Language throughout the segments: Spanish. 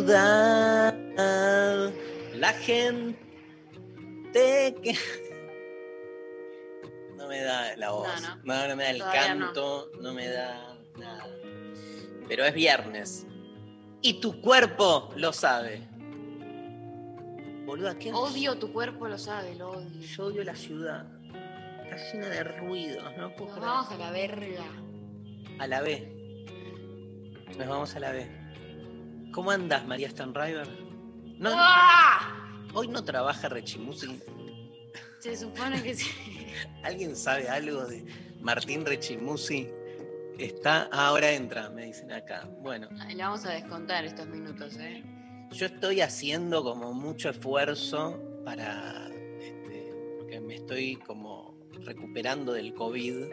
ciudad, la gente que... No me da la voz, No, no, no. no me da el Todavía canto, no. me da nada. Pero es viernes. Y tu cuerpo lo sabe. Boluda, ¿qué Odio tu cuerpo, lo sabe, lo odio. Yo odio la ciudad. Está llena de ruidos, no puedo Nos creer. vamos a la verga. A la B. Nos vamos a la B. ¿Cómo andas, María Stanriver? No, ¡Ah! hoy no trabaja Rechimusi. Se supone que sí. ¿Alguien sabe algo de Martín Rechimusi? Está, ah, ahora entra, me dicen acá. Bueno, Le vamos a descontar estos minutos, ¿eh? yo estoy haciendo como mucho esfuerzo para, este, porque me estoy como recuperando del COVID.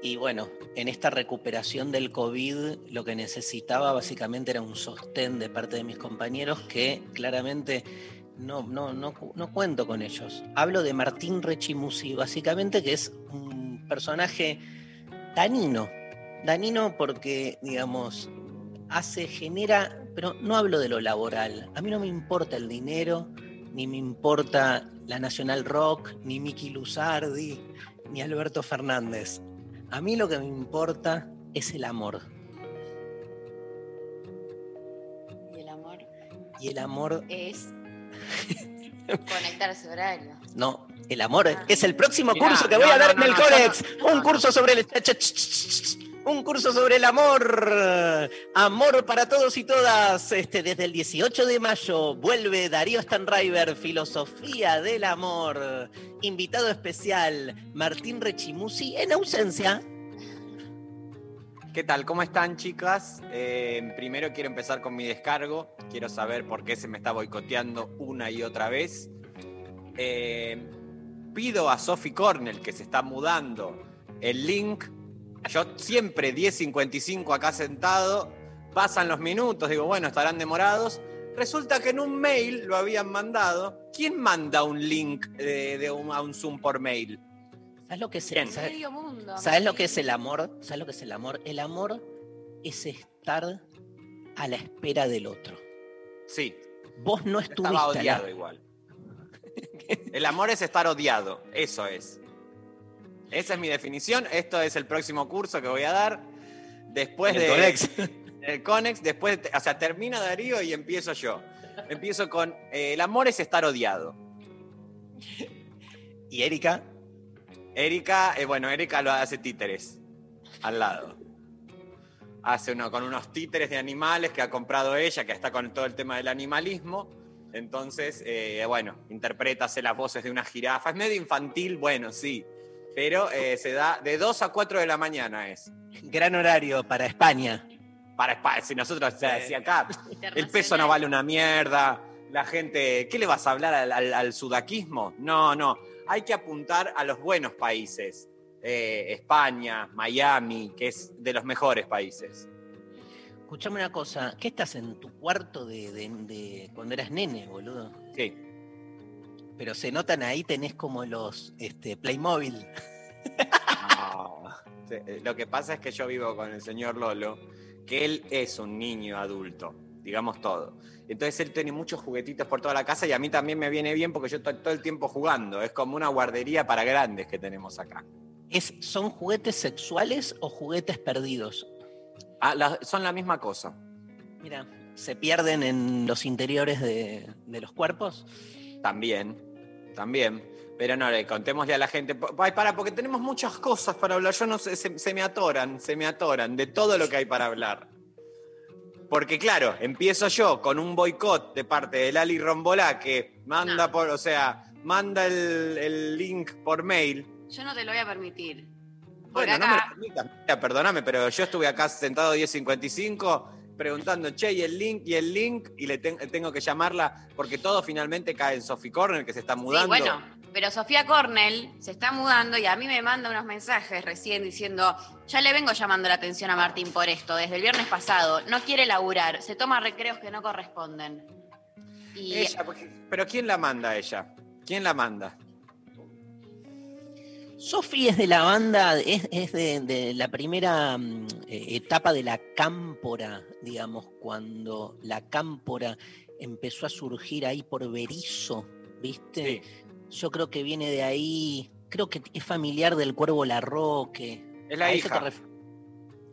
Y bueno, en esta recuperación del COVID lo que necesitaba básicamente era un sostén de parte de mis compañeros que claramente no, no, no, no cuento con ellos. Hablo de Martín Rechimusi, básicamente que es un personaje danino. Danino porque, digamos, hace, genera, pero no hablo de lo laboral. A mí no me importa el dinero, ni me importa la Nacional Rock, ni Miki Luzardi, ni Alberto Fernández. A mí lo que me importa es el amor. Y el amor Y el amor, es conectarse horario. no, el amor Ah. es el próximo Mirá, curso que no, voy a dar no, en el no, Conex. no, no, Un no. curso sobre el... Un curso sobre el amor. Amor para todos y todas. Este, desde el 18 de mayo vuelve Darío Stanriver, Filosofía del Amor. Invitado especial, Martín Rechimusi, en ausencia. ¿Qué tal? ¿Cómo están, chicas? Eh, primero quiero empezar con mi descargo. Quiero saber por qué se me está boicoteando una y otra vez. Eh, pido a Sophie Cornell, que se está mudando, el link. Yo siempre 10.55 acá sentado. Pasan los minutos, digo, bueno, estarán demorados. Resulta que en un mail lo habían mandado. ¿Quién manda un link de, de un, a un Zoom por mail? ¿Sabes lo que es Bien. ¿sabes- Medio mundo. ¿Sabes lo que es el amor? ¿Sabes lo que es el amor? El amor es estar a la espera del otro. Sí, Vos no estuviste Estaba la- odiado igual. El amor es estar odiado, eso es. Esa es mi definición. Esto es el próximo curso que voy a dar. Después El de. Conex. El Conex, después, o sea, termina Darío y empiezo yo. Empiezo con eh, el amor es estar odiado. Y Erika, Erika, eh, bueno, Erika lo hace títeres al lado. Hace uno con unos títeres de animales que ha comprado ella, que está con todo el tema del animalismo. Entonces, eh, bueno, interpreta, hace las voces de una jirafa. Es medio infantil, bueno, sí. Pero eh, se da de 2 a 4 de la mañana es. gran horario para España. Para España, si nosotros, o sea, si acá el peso no vale una mierda, la gente, ¿qué le vas a hablar al, al- al sudaquismo? No, no, hay que apuntar a los buenos países. Eh, España, Miami, que es de los mejores países. Escuchame una cosa, ¿qué estás en tu cuarto de, de- de cuando eras nene, boludo? Sí, Pero se notan ahí, tenés como los este, Playmobil. No. Eh, Lo que pasa es que yo vivo con el señor Lolo, que él es un niño adulto, digamos todo. Entonces él tiene muchos juguetitos por toda la casa y a mí también me viene bien porque yo estoy todo el tiempo jugando. Es como una guardería para grandes que tenemos acá. Es, ¿Son juguetes sexuales o juguetes perdidos? Ah, la- son la misma cosa. Mira, se pierden en los interiores de, de los cuerpos. También, también. Pero no, le contémosle a la gente. Ay, para, porque tenemos muchas cosas para hablar. Yo no sé, se, se me atoran, se me atoran de todo lo que hay para hablar. Porque claro, empiezo yo con un boicot de parte de Lali Rombolá que manda No. por, o sea, manda el, el link por mail. Yo no te lo voy a permitir. Porque Bueno, no me lo acá, permitas. Perdóname, pero yo estuve acá sentado 10.55 preguntando, che, y el link, y el link, y le ten- tengo que llamarla, porque todo finalmente cae en Sophie Corner, que se está sí, mudando. bueno, pero Sofía Cornell se está mudando y a mí me manda unos mensajes recién diciendo, ya le vengo llamando la atención a Martín por esto, desde el viernes pasado, no quiere laburar, se toma recreos que no corresponden. Y Ella, pero ¿quién la manda a ella? ¿Quién la manda? Sofi es de la banda, es, es de, de la primera mm, eh, etapa de la cámpora, digamos, cuando la cámpora empezó a surgir ahí por Berizo, ¿viste? Yo creo que viene de ahí, creo que es familiar del cuervo Larroque. Es la ¿A eso te hija. ref-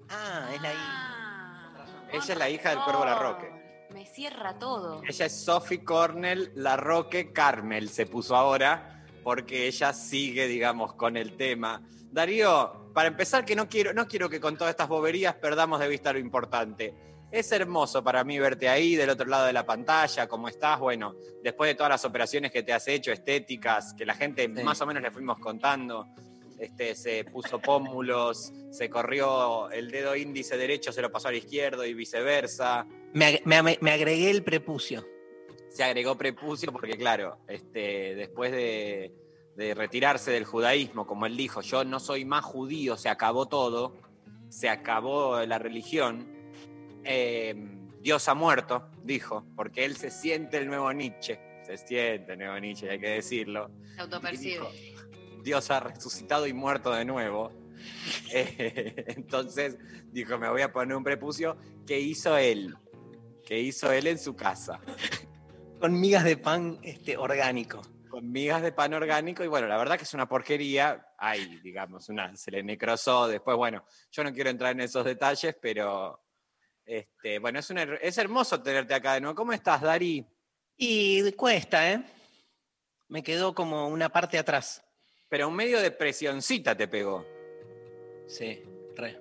Ah, es la hija. Ah, Ella es la hija del Cuervo Larroque. Me cierra todo. Ella es Sophie Cornell Larroque Carmel, se puso ahora, porque ella sigue, digamos, con el tema. Darío, para empezar, que no quiero, no quiero que con todas estas boberías perdamos de vista lo importante. Es hermoso para mí verte ahí, del otro lado de la pantalla, cómo estás. Bueno, después de todas las operaciones que te has hecho, estéticas, que la gente Sí. más o menos le fuimos contando. Este, se puso pómulos, se corrió el dedo índice derecho, se lo pasó al izquierdo y viceversa. Me, me me agregué el prepucio. Se agregó prepucio porque, claro, este, después de, de retirarse del judaísmo, como él dijo, yo no soy más judío, se acabó todo, se acabó la religión, eh, Dios ha muerto, dijo, porque él se siente el nuevo Nietzsche, se siente el nuevo Nietzsche, hay que decirlo. Se autopercibe. Dios ha resucitado y muerto de nuevo. Eh, entonces dijo, me voy a poner un prepucio. ¿Qué hizo él? ¿Qué hizo él en su casa? Con migas de pan este, orgánico. Con migas de pan orgánico. Y bueno, la verdad que es una porquería. Hay, digamos, una, se le necrosó. Después, bueno, yo no quiero entrar en esos detalles, pero este, bueno, es, una- es hermoso tenerte acá de nuevo. ¿Cómo estás, Dari? Y cuesta, ¿eh? Me quedó como una parte atrás. Pero un medio de presioncita te pegó. Sí, re.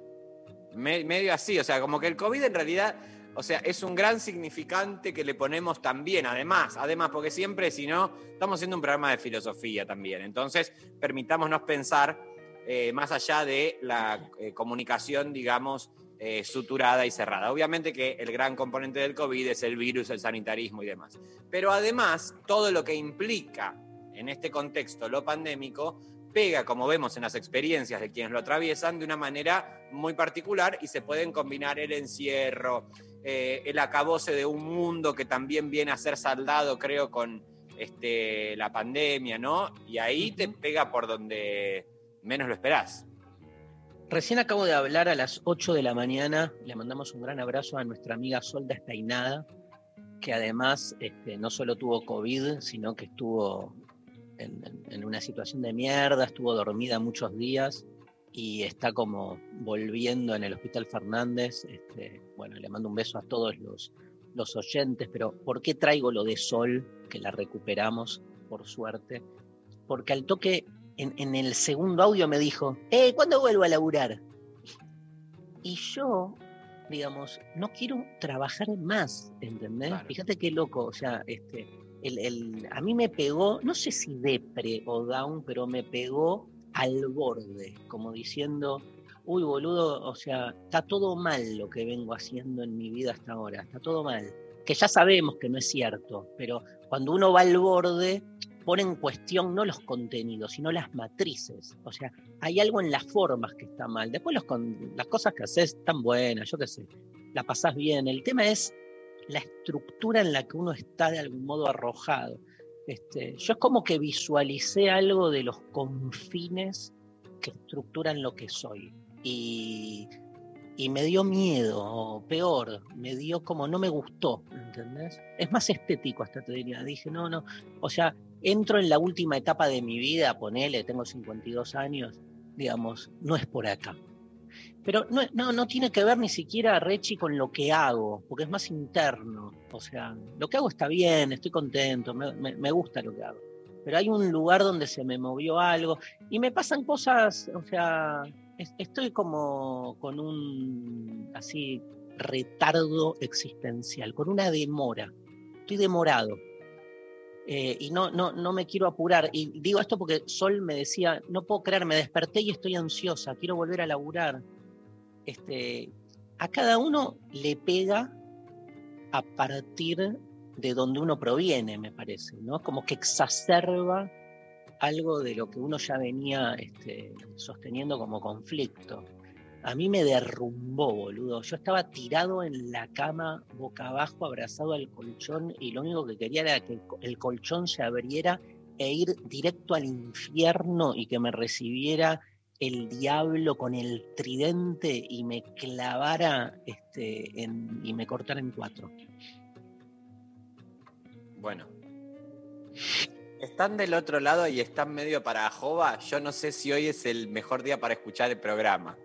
Me- medio así, o sea, como que el COVID en realidad, o sea, es un gran significante que le ponemos también, además, además, porque siempre, si no, estamos haciendo un programa de filosofía también. Entonces, permitámonos pensar eh, más allá de la eh, comunicación, digamos, eh, suturada y cerrada. Obviamente que el gran componente del COVID es el virus, el sanitarismo y demás. Pero además, todo lo que implica en este contexto lo pandémico pega, como vemos en las experiencias de quienes lo atraviesan, de una manera muy particular y se pueden combinar el encierro, eh, el acabose de un mundo que también viene a ser saldado, creo, con este, la pandemia, ¿no? Y ahí te pega por donde menos lo esperás. Recién acabo de hablar a las 8 de la mañana. Le mandamos un gran abrazo a nuestra amiga Sol Despeinada, que además este, no solo tuvo COVID, sino que estuvo en una situación de mierda, estuvo dormida muchos días y está como volviendo en el Hospital Fernández. Este, bueno, le mando un beso a todos los, los oyentes, pero ¿por qué traigo lo de Sol? Que la recuperamos, por suerte. Porque al toque en, en el segundo audio me dijo, eh, ¿cuándo vuelvo a laburar? Y yo, digamos, no quiero trabajar más, ¿entendés? Claro. Fíjate qué loco, o sea, este, el, el- a mí me pegó, no sé si depre o down, pero me pegó al borde, como diciendo, uy, boludo, o sea, está todo mal lo que vengo haciendo en mi vida hasta ahora, está todo mal. Que ya sabemos que no es cierto, pero cuando uno va al borde, pone en cuestión no los contenidos, sino las matrices. O sea, hay algo en las formas que está mal. Después los con- las cosas que haces están buenas, yo qué sé, la pasás bien. El tema es la estructura en la que uno está de algún modo arrojado. Este, yo es como que visualicé algo de los confines que estructuran lo que soy. Y, y me dio miedo, o peor, me dio como no me gustó, ¿entendés? Es más estético hasta te diría. Dije, no, no, o sea, entro en la última etapa de mi vida, ponele, tengo 52 años, digamos, no es por acá. Pero no, no, no tiene que ver ni siquiera, Rechi, con lo que hago, porque es más interno. O sea, lo que hago está bien, estoy contento, me, me gusta lo que hago. Pero hay un lugar donde se me movió algo y me pasan cosas, o sea, estoy como con un así retardo existencial, con una demora. Estoy demorado. Eh, y no, no, no me quiero apurar. Y digo esto porque Sol me decía, no puedo creer, me desperté y estoy ansiosa, quiero volver a laburar. Este, a cada uno le pega a partir de donde uno proviene, me parece, ¿no? Como que exacerba algo de lo que uno ya venía este, sosteniendo como conflicto. A mí me derrumbó, boludo. Yo estaba tirado en la cama, boca abajo, abrazado al colchón, y lo único que quería era que el colchón se abriera e ir directo al infierno y que me recibiera el diablo con el tridente y me clavara este, y me cortara en cuatro. Bueno, están del otro lado y están medio para Jova. Yo no sé si hoy es el mejor día para escuchar el programa.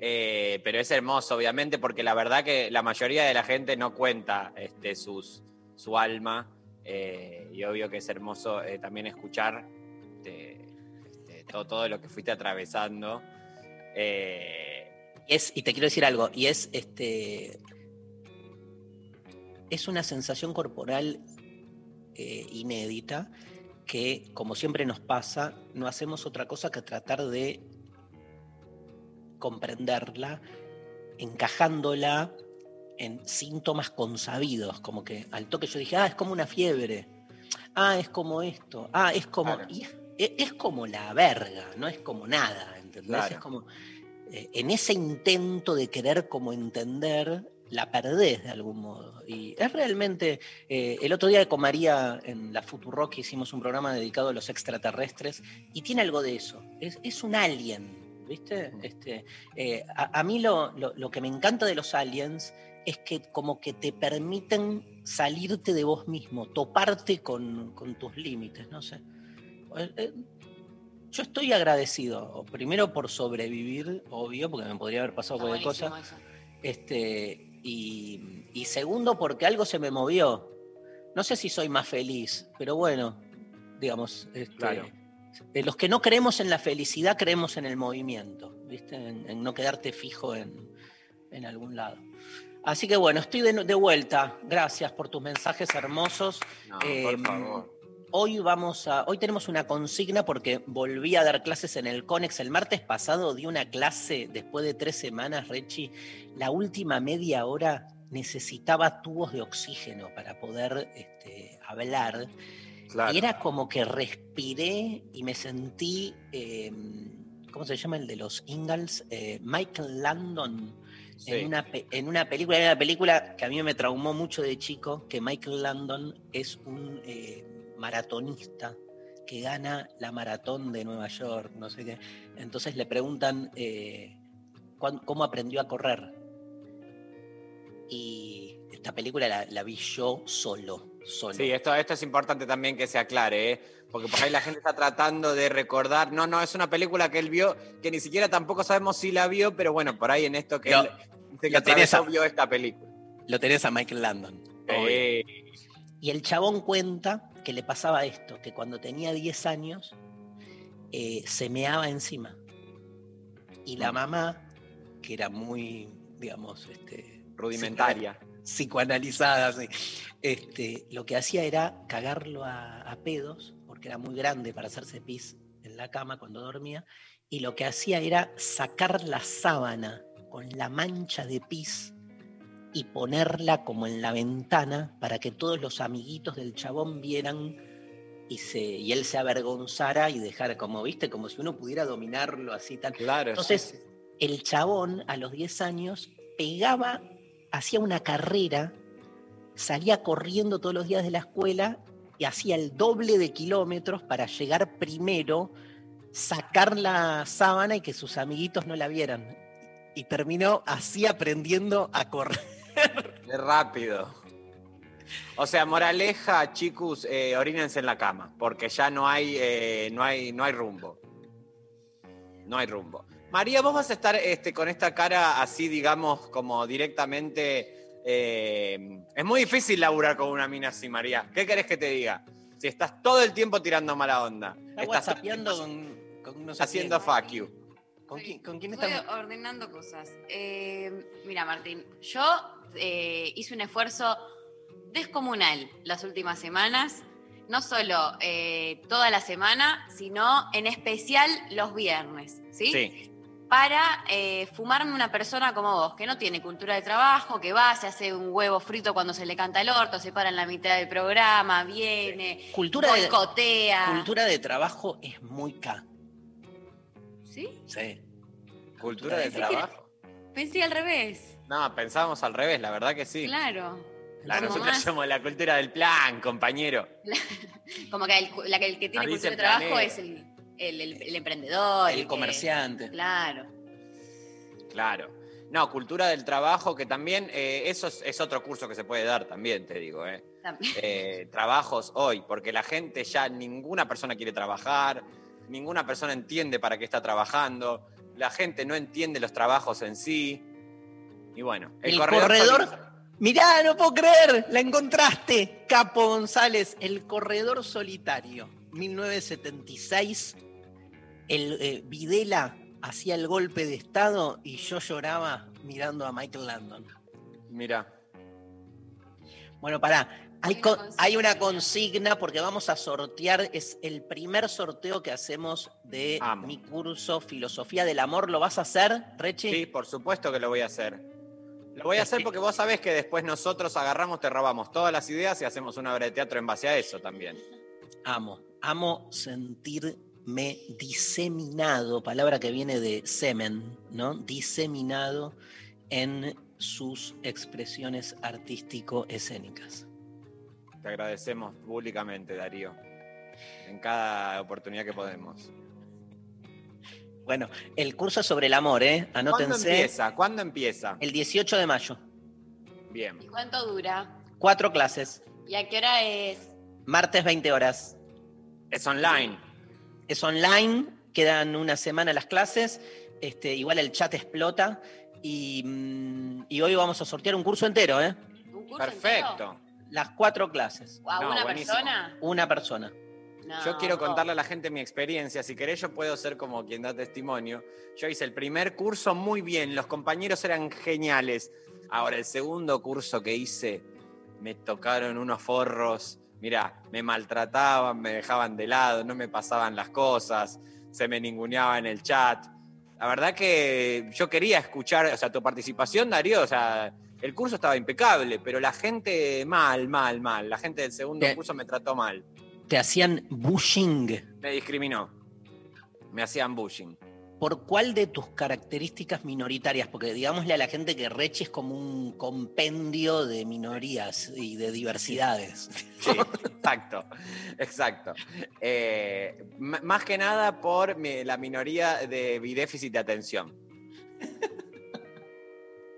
Eh, pero es hermoso, obviamente, porque la verdad que la mayoría de la gente no cuenta este, su alma. Eh, y obvio que es hermoso eh, también escuchar este, este, todo, todo, lo que fuiste atravesando. Es, y te quiero decir algo, y es este. Es una sensación corporal inédita que, como siempre nos pasa, no hacemos otra cosa que tratar de comprenderla, encajándola en síntomas consabidos, como que al toque yo dije, ah, es como una fiebre, ah, es como esto, ah, es como, es, como la verga, no es como nada, ¿entendés? Es como, eh, en ese intento de querer como entender, la perdés de algún modo. Y es realmente, eh, el otro día con María en la Futurock hicimos un programa dedicado a los extraterrestres y tiene algo de eso, es, es un alien, ¿viste? Este, eh, a, mí lo, que me encanta de los aliens es que como que te permiten salirte de vos mismo, toparte con, tus límites, no sé. Eh, eh, yo estoy agradecido, primero por sobrevivir, obvio, porque me podría haber pasado cualquier cosa. Este, y, segundo, porque algo se me movió. No sé si soy más feliz, pero bueno, digamos, este, claro los que no creemos en la felicidad, creemos en el movimiento, ¿viste? En, no quedarte fijo en, algún lado. Así que bueno, estoy de, vuelta. Gracias por tus mensajes hermosos. Em, hoy vamos a, hoy tenemos una consigna porque volví a dar clases en el Conex. El martes pasado di una clase después de tres semanas, Rechi. La última media hora necesitaba tubos de oxígeno para poder este, hablar. Y era como que respiré y me sentí, em, ¿cómo se llama el de los Ingalls? Eh, Michael Landon. En, una, en una película, en una película que a mí me traumó mucho de chico, que Michael Landon es un eh, maratonista que gana la maratón de Nueva York, no sé qué. Entonces le preguntan eh, cómo aprendió a correr. Y esta película la vi yo solo Sí, esto, esto es importante también que se aclare, ¿eh? porque por ahí la gente está tratando de recordar. No, no, es una película que él vio, que ni siquiera tampoco sabemos si la vio, pero bueno, por ahí en esto que él que vio esta película. Lo tenés a Michael Landon. Y el chabón cuenta que le pasaba esto, que cuando tenía 10 años eh, se meaba encima. Y la mm. mamá, que era muy, digamos, este, rudimentaria psicoanalizada, este, lo que hacía era cagarlo a, pedos, porque era muy grande para hacerse pis en la cama cuando dormía, y lo que hacía era sacar la sábana con la mancha de pis y ponerla como en la ventana para que todos los amiguitos del chabón vieran y, se, y él se avergonzara y dejara, como viste, como si uno pudiera dominarlo así tan. Claro. Entonces, el chabón a los 10 años pegaba hacía una carrera, salía corriendo todos los días de la escuela y hacía el doble de kilómetros para llegar primero, sacar la sábana y que sus amiguitos no la vieran. Y terminó así aprendiendo a correr. De rápido. O sea, moraleja, chicos, eh, orínense en la cama, porque ya no hay, eh, no hay, no hay rumbo. No hay rumbo. María, vos vas a estar este, con esta cara así, digamos, como directamente. eh, es muy difícil laburar con una mina así, María. ¿Qué querés que te diga? Si estás todo el tiempo tirando mala onda. Está Estás con, con no sé haciendo quién. fuck you. ¿Con quién, con quién Estoy estamos? ordenando cosas. Eh, mira, Martín, yo eh, hice un esfuerzo descomunal las últimas semanas. No solo eh, toda la semana, sino en especial los viernes, ¿sí? Sí. Para eh, fumarme una persona como vos, que no tiene cultura de trabajo, que va, se hace un huevo frito cuando se le canta el orto, se para en la mitad del programa, viene, Cultura de, boicotea. cultura de trabajo es muy K. ¿Sí? Sí. Cultura de que- trabajo. Pensé al revés. No, pensábamos al revés, la verdad que sí. Claro. La, nosotros más- somos la cultura del plan, compañero. Como que el, la que, el que tiene cultura de trabajo es el, el- el- el emprendedor. El que- comerciante. Claro. Claro. No, cultura del trabajo, que también, eh, eso es, es otro curso que se puede dar también, te digo, ¿eh? También. Eh, trabajos hoy, porque la gente ya, ninguna persona quiere trabajar, ninguna persona entiende para qué está trabajando, la gente no entiende los trabajos en sí. Y bueno, El corredor- solitario. Mirá, no puedo creer, la encontraste. Capo González, el corredor solitario. 1976, el eh, Videla hacía el golpe de estado y yo lloraba mirando a Michael Landon. Mira, Bueno, pará. Hay, Hay una co- consigna. hay una consigna porque vamos a sortear, es el primer sorteo que hacemos de Amo. mi curso Filosofía del Amor. ¿Lo vas a hacer, Rechi? sí, por supuesto que lo voy a hacer. Lo voy a hacer porque vos sabés que después nosotros agarramos, te robamos todas las ideas y hacemos una obra de teatro en base a eso también. Amo, amo sentirme diseminado, palabra que viene de semen, ¿no? Diseminado en sus expresiones artístico-escénicas. Te agradecemos públicamente, Darío, en cada oportunidad que podemos. Bueno, el curso es sobre el amor, ¿eh? ¿Cuándo Anótense. empieza? ¿Cuándo empieza? El 18 de mayo. Bien. ¿Y cuánto dura? Cuatro clases. ¿Y a qué hora es? Martes 20 horas. Es online. Es online, quedan una semana las clases. Este, igual el chat explota. Y, mm, y hoy vamos a sortear un curso entero, ¿eh? ¿Un curso Perfecto. entero? Las cuatro clases. ¿A No, una buenísimo. persona? Una persona. No, Yo quiero contarle a la gente mi experiencia. Si querés, yo puedo ser como quien da testimonio. Yo hice el primer curso muy bien, los compañeros eran geniales. Ahora, el segundo curso que hice, me tocaron unos forros. Mirá, me maltrataban, me dejaban de lado, no me pasaban las cosas, se me ninguneaba en el chat. La verdad que yo quería escuchar, o sea, tu participación, Darío, o sea, el curso estaba impecable, pero la gente mal, mal, mal. La gente del segundo curso me trató mal. Te hacían bushing. Me discriminó. Me hacían bullying. ¿Por cuál de tus características minoritarias? Porque digámosle a la gente que Rechi es como un compendio de minorías y de diversidades. Sí, exacto, exacto. Eh, más que nada por mi- la minoría de déficit de atención.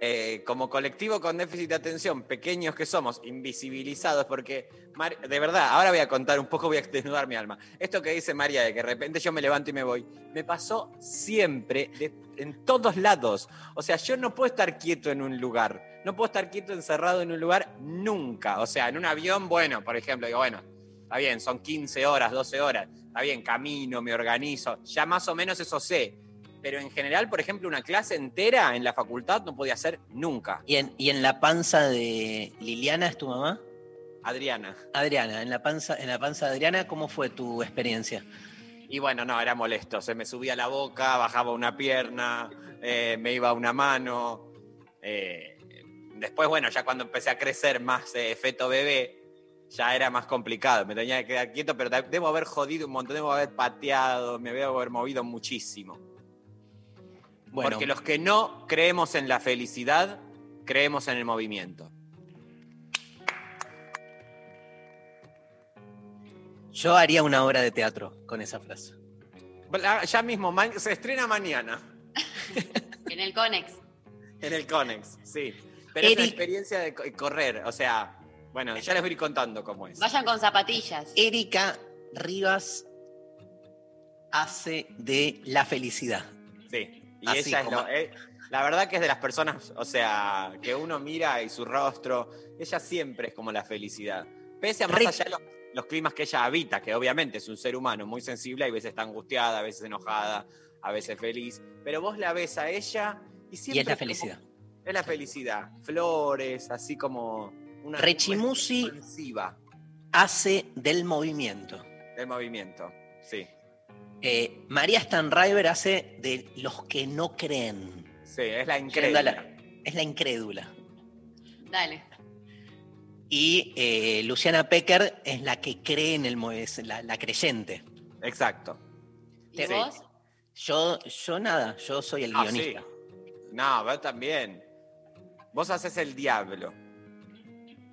Eh, como colectivo con déficit de atención, pequeños que somos, invisibilizados, porque, Mar- de verdad, ahora voy a contar un poco, voy a desnudar mi alma. Esto que dice María, de que de repente yo me levanto y me voy, me pasó siempre, de- en todos lados. O sea, yo no puedo estar quieto en un lugar, no puedo estar quieto encerrado en un lugar nunca. O sea, en un avión, bueno, por ejemplo, digo, bueno, está bien, son 15 horas, 12 horas, está bien, camino, me organizo, ya más o menos eso sé. Pero en general, por ejemplo, una clase entera en la facultad no podía hacer nunca. ¿Y en, y en la panza de Liliana es tu mamá? Adriana. Adriana, en la panza, en la panza de Adriana, ¿cómo fue tu experiencia? Y bueno, no, era molesto. Se me subía la boca, bajaba una pierna, eh, me iba una mano. eh, después, bueno, ya cuando empecé a crecer más eh, feto bebé, ya era más complicado. Me tenía que quedar quieto, pero de- debo haber jodido un montón, debo haber pateado, me debo haber movido muchísimo. Bueno, Porque los que no creemos en la felicidad, creemos en el movimiento. yo haría una obra de teatro con esa frase. Ya mismo, se estrena mañana En el Conex. en el Conex, sí. Pero es una Eric- experiencia de co- correr, o sea, bueno, ya les voy a ir contando cómo es. Vayan con zapatillas. Erika Rivas hace de la felicidad. Sí. Y Así ella es como- lo- eh, la verdad que es de las personas, o sea, que uno mira y su rostro, ella siempre es como la felicidad. Pese a más allá de los, los climas que ella habita, que obviamente es un ser humano muy sensible, hay veces está angustiada, a veces enojada, a veces feliz, pero vos la ves a ella y siempre Y es la felicidad. es la felicidad. Flores, así como una Rechimusi- Hace del movimiento. del movimiento. Sí, Eh, María Stanriver hace de los que no creen. sí, es la Yendo a increíble. la- es la incrédula. Dale. Y eh, Luciana Pecker es la que cree en el es la, la creyente. Exacto. ¿Y Sí. vos? Yo, yo nada, yo soy el Ah, guionista. sí. No, vos también. Vos haces el diablo.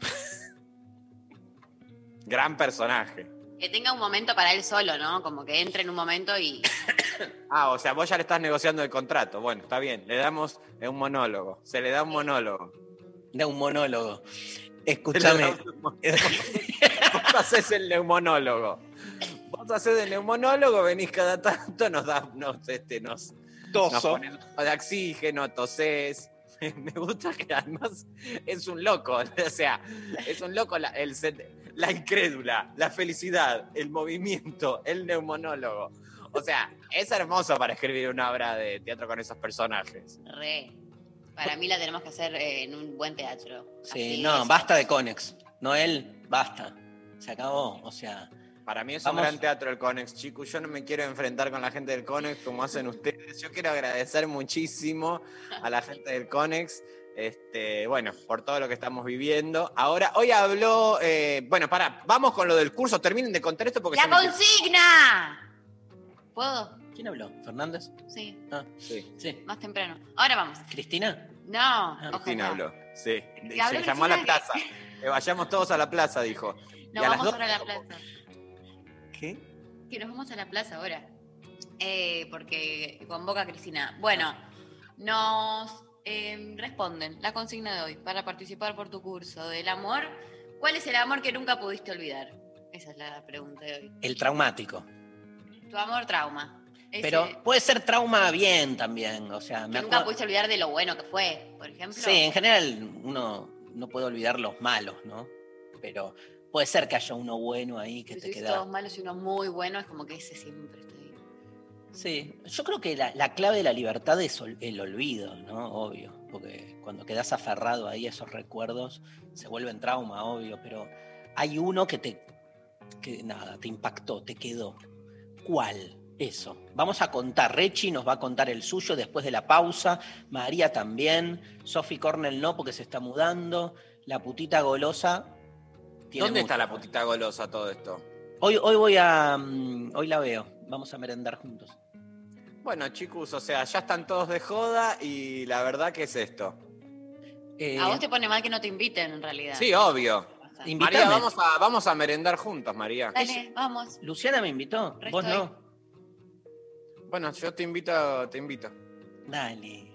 Gran personaje. Que tenga un momento para él solo, ¿no? Como que entre en un momento y. Ah, o sea, vos ya le estás negociando el contrato. Bueno, está bien. Le damos eh, un monólogo. Se le da un monólogo. De un monólogo. Escúchame. da Vos haces el neumonólogo. Vos haces el neumonólogo, venís cada tanto, nos das, nos, este, nos, nos Toso. pones poco de oxígeno, tosés. Me gusta que además es un loco, o sea, es un loco la, el set- la incrédula, la felicidad, el movimiento, el neumonólogo. O sea, es hermoso para escribir una obra de teatro con esos personajes. Re. Para mí la tenemos que hacer eh, en un buen teatro. Sí, Así no, es. basta de Conex. Noel, basta. Se acabó. O sea, Para mí es Vamos. un gran teatro el Conex, chicos. Yo no me quiero enfrentar con la gente del Conex como hacen ustedes. Yo quiero agradecer muchísimo a la gente del Conex. Este, bueno, por todo lo que estamos viviendo. Ahora, hoy habló, eh, bueno, para, vamos con lo del curso. Terminen de contar esto porque ¡La me- consigna! ¿Puedo? ¿quién habló? ¿Fernández? Sí, Ah, Sí, sí. más temprano. Ahora vamos. ¿Cristina? No, Cristina ojalá. habló. Sí. ¿Que habló Se llamó a la Cristina? plaza. Que vayamos todos a la plaza, dijo. Y las vamos dos- ahora a la plaza. ¿Qué? Que nos vamos a la plaza ahora. Eh, porque convoca a Cristina. Bueno, nos eh, responden la consigna de hoy para participar por tu curso del amor. ¿Cuál es el amor que nunca pudiste olvidar? Esa es la pregunta de hoy. El traumático. Tu amor trauma. Ese Pero puede ser trauma bien también. O sea, me nunca pudiste olvidar de lo bueno que fue, por ejemplo. Sí, en general uno no puede olvidar los malos, ¿no? Pero puede ser que haya uno bueno ahí que Si te queda. todos malos y uno muy bueno, es como que ese siempre está ahí. Sí, yo creo que la, la clave de la libertad es ol- el olvido, ¿no? Obvio, porque cuando quedas aferrado ahí a esos recuerdos se vuelven trauma, obvio, pero hay uno que te, que nada, te impactó, te quedó. ¿Cuál? Eso. Vamos a contar, Rechi nos va a contar el suyo después de la pausa, María también, Sophie Cornell no porque se está mudando, la putita golosa. Tiene ¿Dónde mucho. está la putita golosa todo esto? Hoy, hoy voy a, mm, hoy la veo, vamos a merendar juntos. Bueno, chicos, o sea, ya están todos de joda y la verdad que es esto. Eh, A vos te pone mal que no te inviten, en realidad. Sí, obvio. Invítame. María, vamos a, vamos a merendar juntos, María. Dale, vamos. Luciana me invitó, vos no. Bueno, yo te invito, te invito. Dale.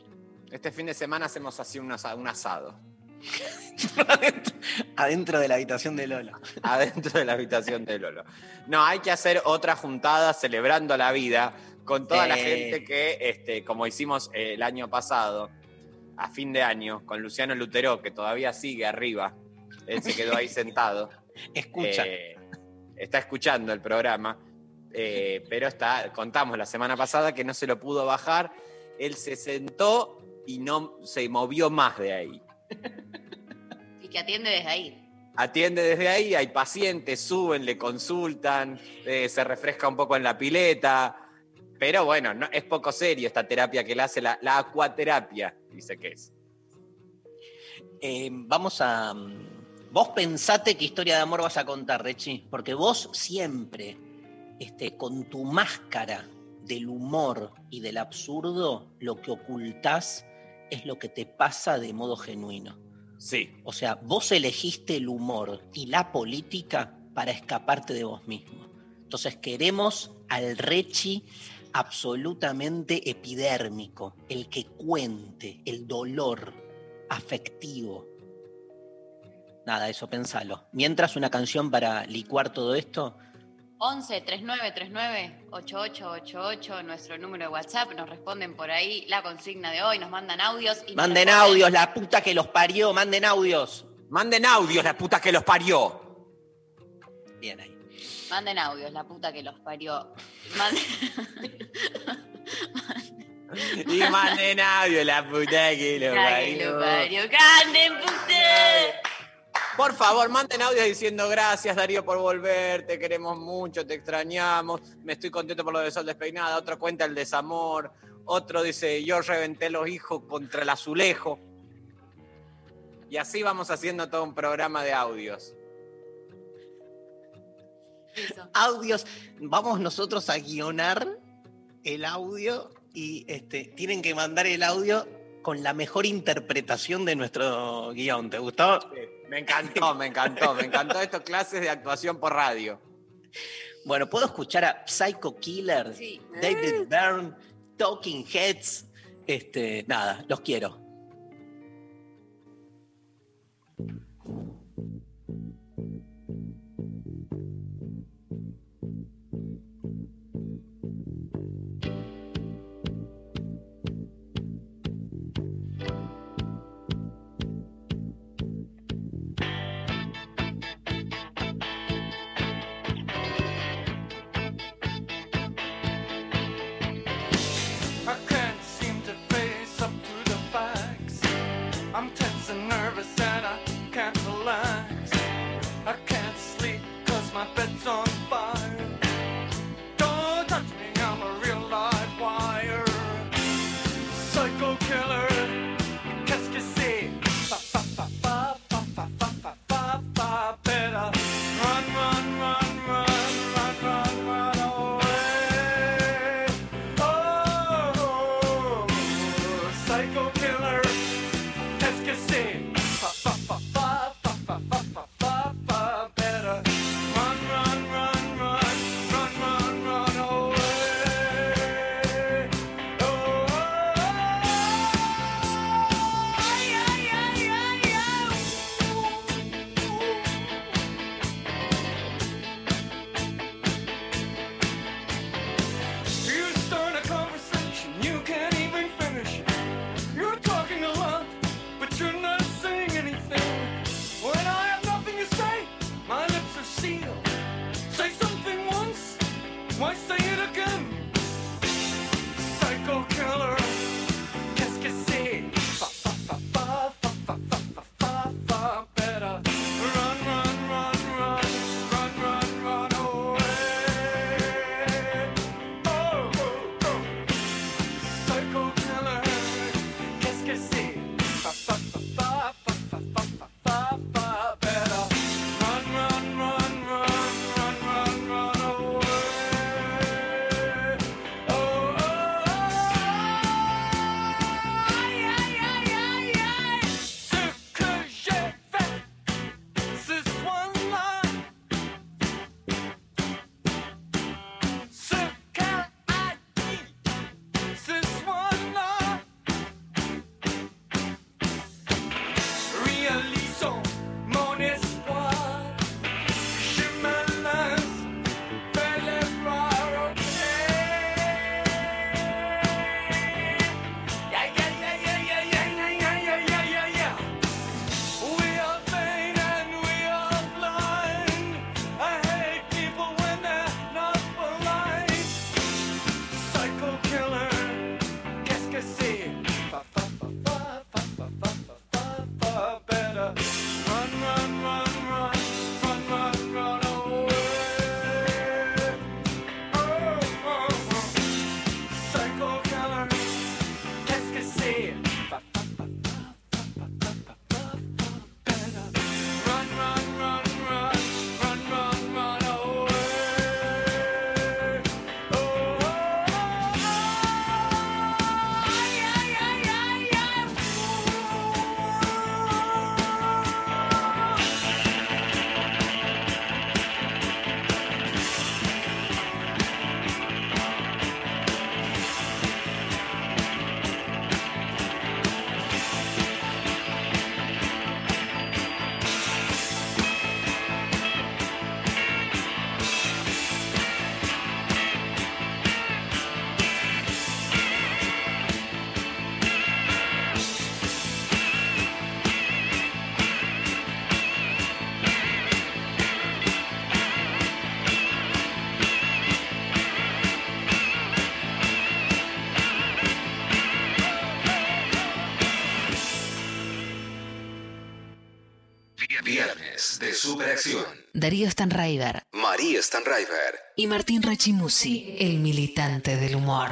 Este fin de semana hacemos así un asado. Adentro de la habitación de Lolo. adentro de la habitación de Lolo. No, hay que hacer otra juntada celebrando la vida con toda la gente que, este, como hicimos eh, el año pasado, a fin de año, con Luciano Lutero, que todavía sigue arriba. Él se quedó ahí sentado. Escucha. Eh, está escuchando el programa, eh, pero está, contamos la semana pasada que no se lo pudo bajar. Él se sentó y no se movió más de ahí. Y que atiende desde ahí. Atiende desde ahí, hay pacientes, suben, le consultan, eh, se refresca un poco en la pileta. Pero bueno, no, es poco serio esta terapia que le hace la, la acuaterapia, dice que es. Eh, vamos a. mm, Vos pensate qué historia de amor vas a contar, Rechi, porque vos siempre, este, con tu máscara del humor y del absurdo, lo que ocultás es lo que te pasa de modo genuino. Sí, O sea, vos elegiste el humor y la política para escaparte de vos mismo. Entonces queremos al Rechi absolutamente epidérmico, el que cuente el dolor afectivo. Nada, eso pensalo. Mientras una canción para licuar todo esto, 11 3939 8888, nuestro número de WhatsApp. Nos responden por ahí la consigna de hoy, nos mandan audios. Y Manden responden- audios, la puta que los parió, manden audios. Manden audios, la puta que los parió. Bien ahí. Manden audios, la puta que los parió. Manden- Y manden audios, la puta que los que parió. parió. ¡Canden, puta! Por favor, manden audios diciendo gracias Darío por volver, te queremos mucho, te extrañamos, me estoy contento por lo de Sol Despeinada, otro cuenta el desamor, otro dice yo reventé los hijos contra el azulejo. Y así vamos haciendo todo un programa de audios. Eso. Audios, vamos nosotros a guionar el audio y este, tienen que mandar el audio con la mejor interpretación de nuestro guion. ¿Te gustó? Me encantó, me encantó, me encantó estas clases de actuación por radio. Bueno, puedo escuchar a Psycho Killer, Sí. David Byrne, Talking Heads. Este, nada, los quiero. Darío Stanraiver María Stanraiver. y Martín Rechimusi, el militante del humor.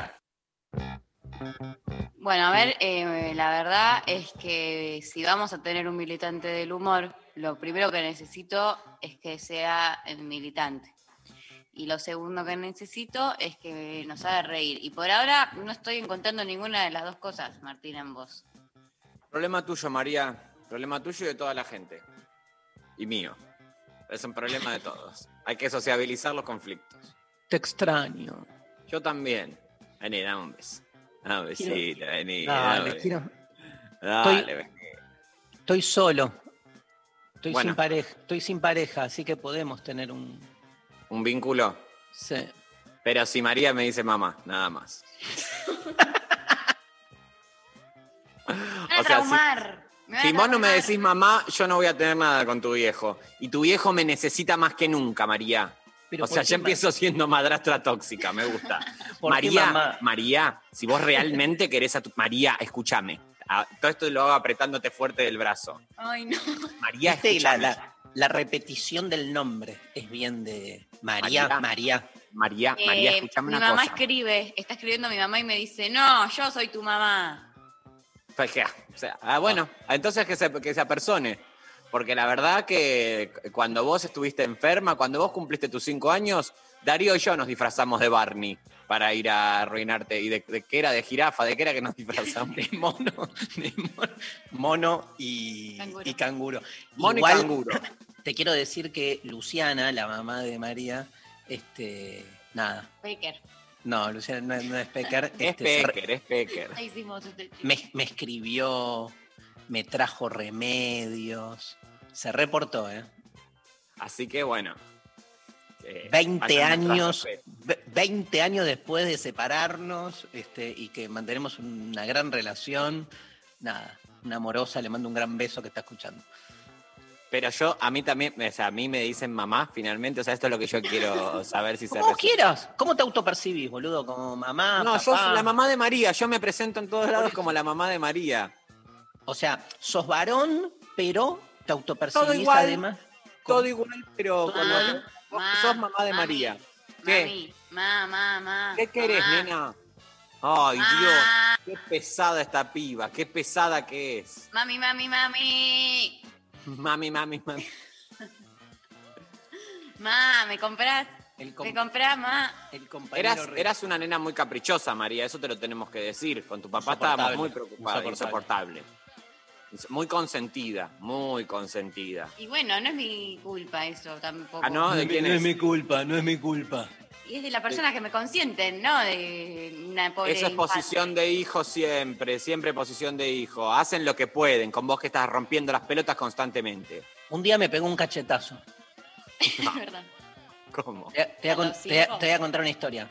Bueno, a ver, eh, la verdad es que si vamos a tener un militante del humor, lo primero que necesito es que sea el militante. Y lo segundo que necesito es que nos haga reír. Y por ahora no estoy encontrando ninguna de las dos cosas, Martín, en vos. Problema tuyo, María. Problema tuyo y de toda la gente. Y mío. Es un problema de todos. Hay que sociabilizar los conflictos. Te extraño. Yo también. Vení, dame un beso. Dame un besito, vení. Dale, quiero- Dale, estoy- vení. Estoy solo. Estoy Bueno. sin pareja. Estoy sin pareja, así que podemos tener un. Un vínculo. Sí. Pero si María me dice mamá, nada más. ¡Me van a O sea, si- traumar! Si a vos no me decís mamá, yo no voy a tener nada con tu viejo. Y tu viejo me necesita más que nunca, María. Pero o sea, ¿por qué ya ma- empiezo siendo madrastra tóxica, me gusta. ¿Por qué María, mamá? María, si vos realmente querés a tu... María, escúchame. Todo esto lo hago apretándote fuerte del brazo. Ay, no. María, la, escúchame. la- la repetición del nombre es bien de María, María. María. María, María, Eh, escúchame mi una mamá cosa. escribe, está escribiendo mi mamá y me dice, no, yo soy tu mamá. O sea, ah, bueno, entonces que se, que se apersone. Porque la verdad que cuando vos estuviste enferma, cuando vos cumpliste tus cinco años, Darío y yo nos disfrazamos de Barney para ir a arruinarte. ¿Y de, de qué era? ¿De jirafa? ¿De qué era que nos disfrazamos? De mono, de mono, mono y Canguro. y canguro. Mono Igual, y canguro. Te quiero decir que Luciana, la mamá de María, este, nada. Baker. No, Luciana no, es- no es Pecker. Es este, Pecker, es Pecker. Este me, me escribió, me trajo remedios. Se reportó, ¿eh? Así que bueno. eh, 20 vayan nuestro años, respeto. ve- 20 años después de separarnos este, y que mantenemos una gran relación. Nada, una amorosa, le mando un gran beso que está escuchando. Pero yo, a mí también, o sea, a mí me dicen mamá finalmente, o sea, esto es lo que yo quiero saber si se Como resuelve. quieras. ¿Cómo te autopercibís, boludo? ¿Como mamá? No, yo papá? soy la mamá de María, yo me presento en todos lados como la mamá de María. O sea, sos varón, pero te Todo autopercibís igual, además. Todo igual, pero sos mamá de mami, María. ¿Qué? Mami, ma, ma, ma, ¿Qué querés, mamá, nena? Ay, ma, Dios, qué pesada esta piba, qué pesada que es. Mami, mami, mami. Mami, mami, mami. Ma, ¿me comprás? El, com- ¿Me comprás, ma? el compañero Eras, eras una nena muy caprichosa, María, eso te lo tenemos que decir. Con tu papá estábamos muy preocupados, insoportable. Muy consentida, muy consentida. Y bueno, no es mi culpa eso tampoco. Ah, ¿no? ¿De quién no es? es mi culpa, no es mi culpa. Y es de las personas que me consienten, ¿no? De una pobre Eso es infante. posición de hijo siempre, siempre posición de hijo. Hacen lo que pueden, con vos que estás rompiendo las pelotas constantemente. Un día me pegó un cachetazo. Es verdad. ¿Cómo? Te, te voy a ¿A con- los te voy a- cinco? te voy a contar una historia.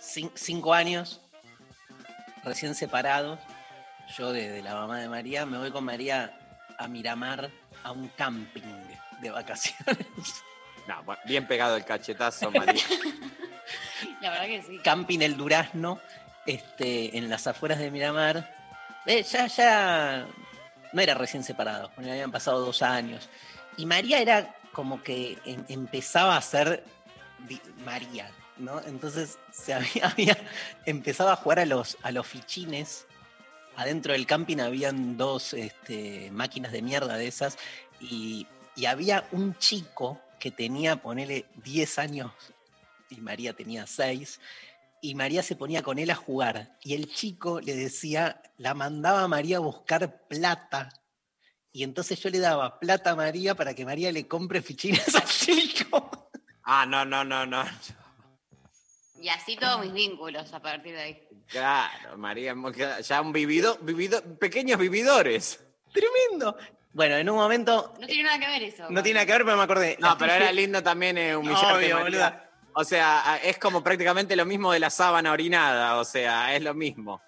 Cin- cinco años, recién separados, yo de, de la mamá de María, me voy con María a Miramar a un camping de vacaciones. No, bien pegado el cachetazo, María. Camping El Durazno, este, en las afueras de Miramar. Eh, ya, ya no era recién separado, habían pasado dos años. Y María era como que em- empezaba a ser María, ¿no? Entonces se había, había empezaba a jugar a los, a los fichines. Adentro del camping habían dos este, máquinas de mierda de esas y, y había un chico que tenía, ponele, 10 años y María tenía 6 y María se ponía con él a jugar y el chico le decía, la mandaba a María a buscar plata y entonces yo le daba plata a María para que María le compre fichines al chico. Ah, no, no, no, no. Y así todos mis vínculos a partir de ahí. Claro, María, ya un vivido, vivido, pequeños vividores. Tremendo. Bueno, en un momento, No tiene nada que ver eso. no tiene nada que ver, pero me acordé. No, pero era lindo también eh, humillarte, Obvio, María. O sea, es como prácticamente lo mismo de la sábana orinada, o sea, es lo mismo.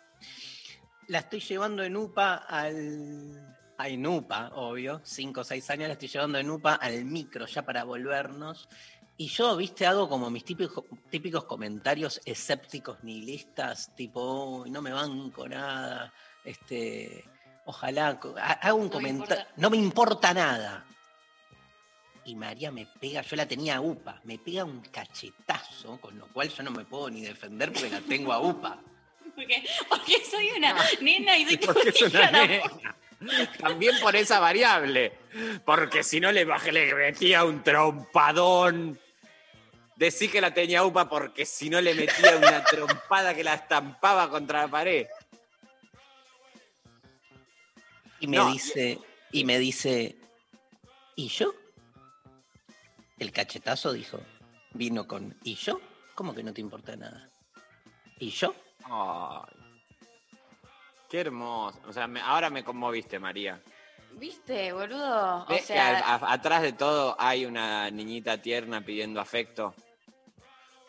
La estoy llevando en UPA al. A en UPA, obvio. Cinco o seis años la estoy llevando en UPA al micro ya para volvernos. Y yo, viste, hago como mis típicos, típicos comentarios escépticos nihilistas, tipo, "Uy, no me banco nada. Este. Ojalá. Hago un No comentario. No me importa nada. Y María me pega, yo la tenía a UPA, me pega un cachetazo, con lo cual yo no me puedo ni defender porque la tengo a UPA. Porque, porque soy una nena y soy Porque es una hija, no nena. También por esa variable. Porque si no le bajé, le metía un trompadón. Decí que la tenía UPA porque si no le metía una trompada que la estampaba contra la pared. Y me No, dice, y me dice, ¿y yo? El cachetazo dijo, vino con, ¿y yo? ¿Cómo que no te importa nada? ¿Y yo? Ay. Qué hermoso. O sea, me- ahora me conmoviste, María. ¿Viste, boludo? O ¿Ves que sea, a- a- atrás de todo hay una niñita tierna pidiendo afecto?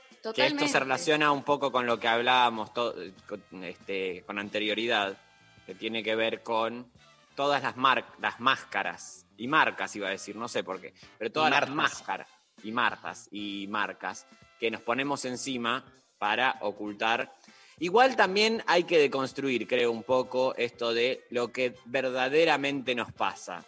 Que totalmente. esto se relaciona un poco con lo que hablábamos to- con, este, con anterioridad, que tiene que ver con todas las, mar- las máscaras, y marcas iba a decir, no sé por qué, pero todas las máscaras, y marcas, y marcas, que nos ponemos encima para ocultar. Igual también hay que deconstruir, creo, un poco esto de lo que verdaderamente nos pasa.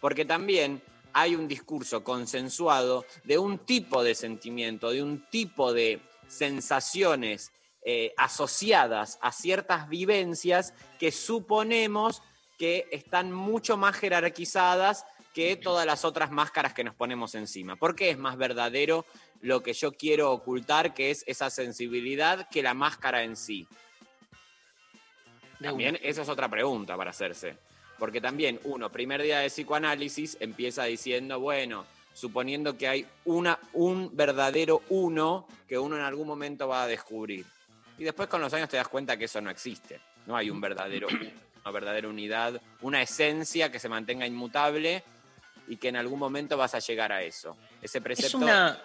Porque también hay un discurso consensuado de un tipo de sentimiento, de un tipo de sensaciones eh, asociadas a ciertas vivencias que suponemos que están mucho más jerarquizadas que todas las otras máscaras que nos ponemos encima. ¿Por qué es más verdadero lo que yo quiero ocultar, que es esa sensibilidad, que la máscara en sí? También esa es otra pregunta para hacerse. Porque también uno, primer día de psicoanálisis, empieza diciendo, bueno, suponiendo que hay una, un verdadero uno que uno en algún momento va a descubrir. Y después con los años te das cuenta que eso no existe. No hay un verdadero uno, una verdadera unidad, una esencia que se mantenga inmutable y que en algún momento vas a llegar a eso. Ese Es precepto... una,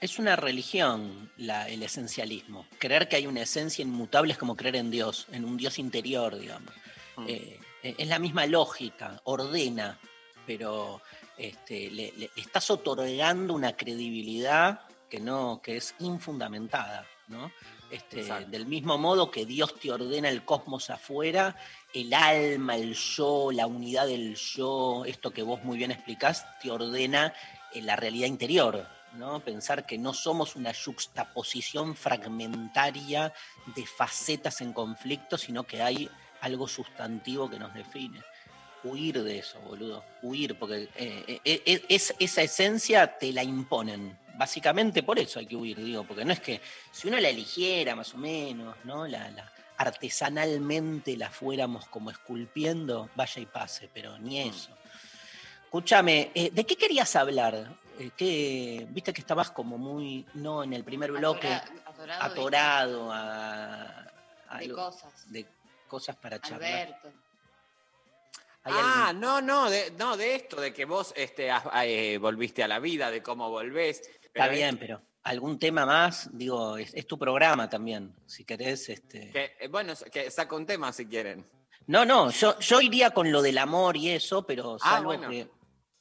es una religión la- el esencialismo. Creer que hay una esencia inmutable es como creer en Dios, en un Dios interior, digamos. Mm. Eh, eh, es la misma lógica, ordena, pero este, le- le estás otorgando una credibilidad que no, que es infundamentada, ¿no? Este, del mismo modo que Dios te ordena el cosmos afuera, el alma, el yo, la unidad del yo, esto que vos muy bien explicás, te ordena en la realidad interior, ¿no? Pensar que no somos una juxtaposición fragmentaria de facetas en conflicto, sino que hay algo sustantivo que nos define. Huir de eso, boludo. Huir, porque eh, eh, eh, es, esa esencia te la imponen. Básicamente por eso hay que huir, digo, porque no es que si uno la eligiera más o menos, ¿no? La, la- artesanalmente la fuéramos como esculpiendo, vaya y pase, pero ni eso. Escúchame, eh, ¿de qué querías hablar? ¿qué- Viste que estabas como muy, no, en el primer bloque, Atora- atorado a, a de, cosas. de cosas para charlar. Alberto. ¿Hay Ah, algún- no, no, de, no, de esto, de que vos este, has- eh, volviste a la vida, de cómo volvés. Está bien, pero algún tema más, digo, es, es tu programa también, si querés, este. Que, eh, bueno, que saca un tema si quieren. No, no, yo, yo iría con lo del amor y eso, pero Ah, salvo bueno. que.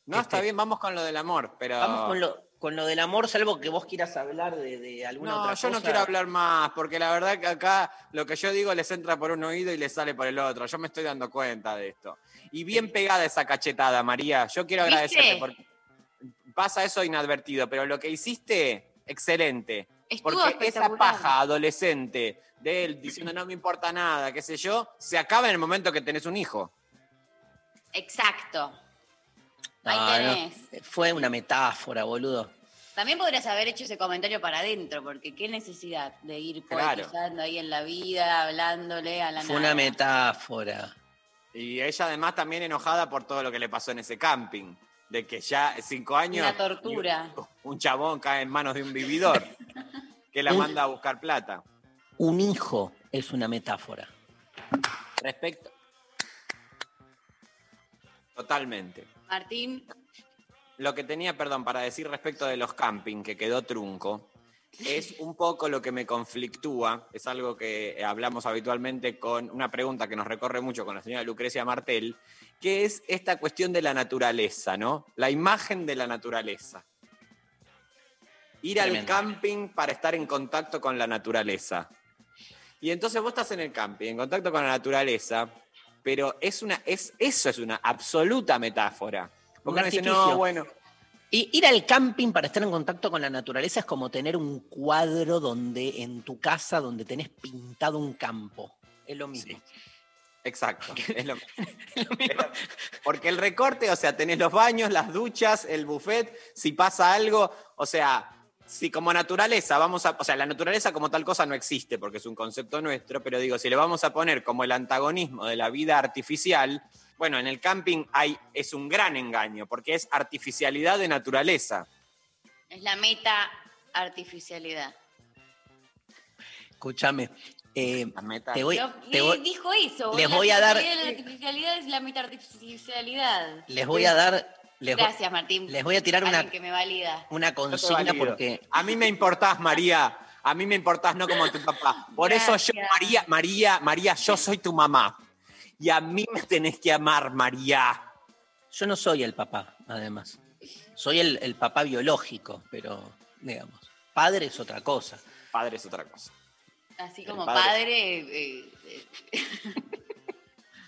No, Este- está bien, vamos con lo del amor, pero. Vamos con lo, con lo del amor, salvo que vos quieras hablar de, de alguna No, otra yo no cosa. quiero hablar más, porque la verdad que acá lo que yo digo les entra por un oído y les sale por el otro. Yo me estoy dando cuenta de esto. Y bien pegada esa cachetada, María. Yo quiero ¿Viste? agradecerte porque pasa eso inadvertido, pero lo que hiciste, excelente. Estuvo Porque esa paja adolescente de él diciendo no me importa nada, qué sé yo, se acaba en el momento que tenés un hijo. Exacto. Ahí tenés. fue una metáfora, boludo. También podrías haber hecho ese comentario para adentro, porque qué necesidad de ir Claro. poetizando ahí en la vida, hablándole a la Fue nada. una metáfora. Y ella además también enojada por todo lo que le pasó en ese camping. De que ya cinco años. Una tortura. Un chabón cae en manos de un vividor que la manda a buscar plata. Un hijo es una metáfora. Respecto. Totalmente. Martín, Lo que tenía, perdón, para decir respecto de los camping, que quedó trunco, es un poco lo que me conflictúa. Es algo que hablamos habitualmente con una pregunta que nos recorre mucho con la señora Lucrecia Martel, que es esta cuestión de la naturaleza, ¿no? La imagen de la naturaleza. Ir al camping para estar en contacto con la naturaleza. Y entonces vos estás en el camping, en contacto con la naturaleza, pero es una, es, eso es una absoluta metáfora. Porque no, bueno, Y ir al camping para estar en contacto con la naturaleza es como tener un cuadro donde en tu casa donde tenés pintado un campo. Es lo mismo. Sí. Exacto. es lo- es lo- porque el recorte, o sea, tenés los baños, las duchas, el buffet, si pasa algo, o sea, si como naturaleza vamos a, o sea, la naturaleza como tal cosa no existe porque es un concepto nuestro, pero digo, si le vamos a poner como el antagonismo de la vida artificial, bueno, en el camping hay, es un gran engaño porque es artificialidad de naturaleza. Es la meta artificialidad. Escúchame. eh, La meta- te voy, te voy- dijo eso. les la voy a dar- artificialidad- La artificialidad es la meta artificialidad. les voy a dar. Les, Gracias, Martín. les voy a tirar una, que me valida. una consigna porque. A mí me importás, María. A mí me importás, no como tu papá. Por eso yo. María, María, María, yo soy tu mamá. Y a mí me tenés que amar, María. Yo no soy el papá, además. Soy el, el papá biológico, pero, digamos, padre es otra cosa. Padre es otra cosa. Así El como padre. padre. eh, eh,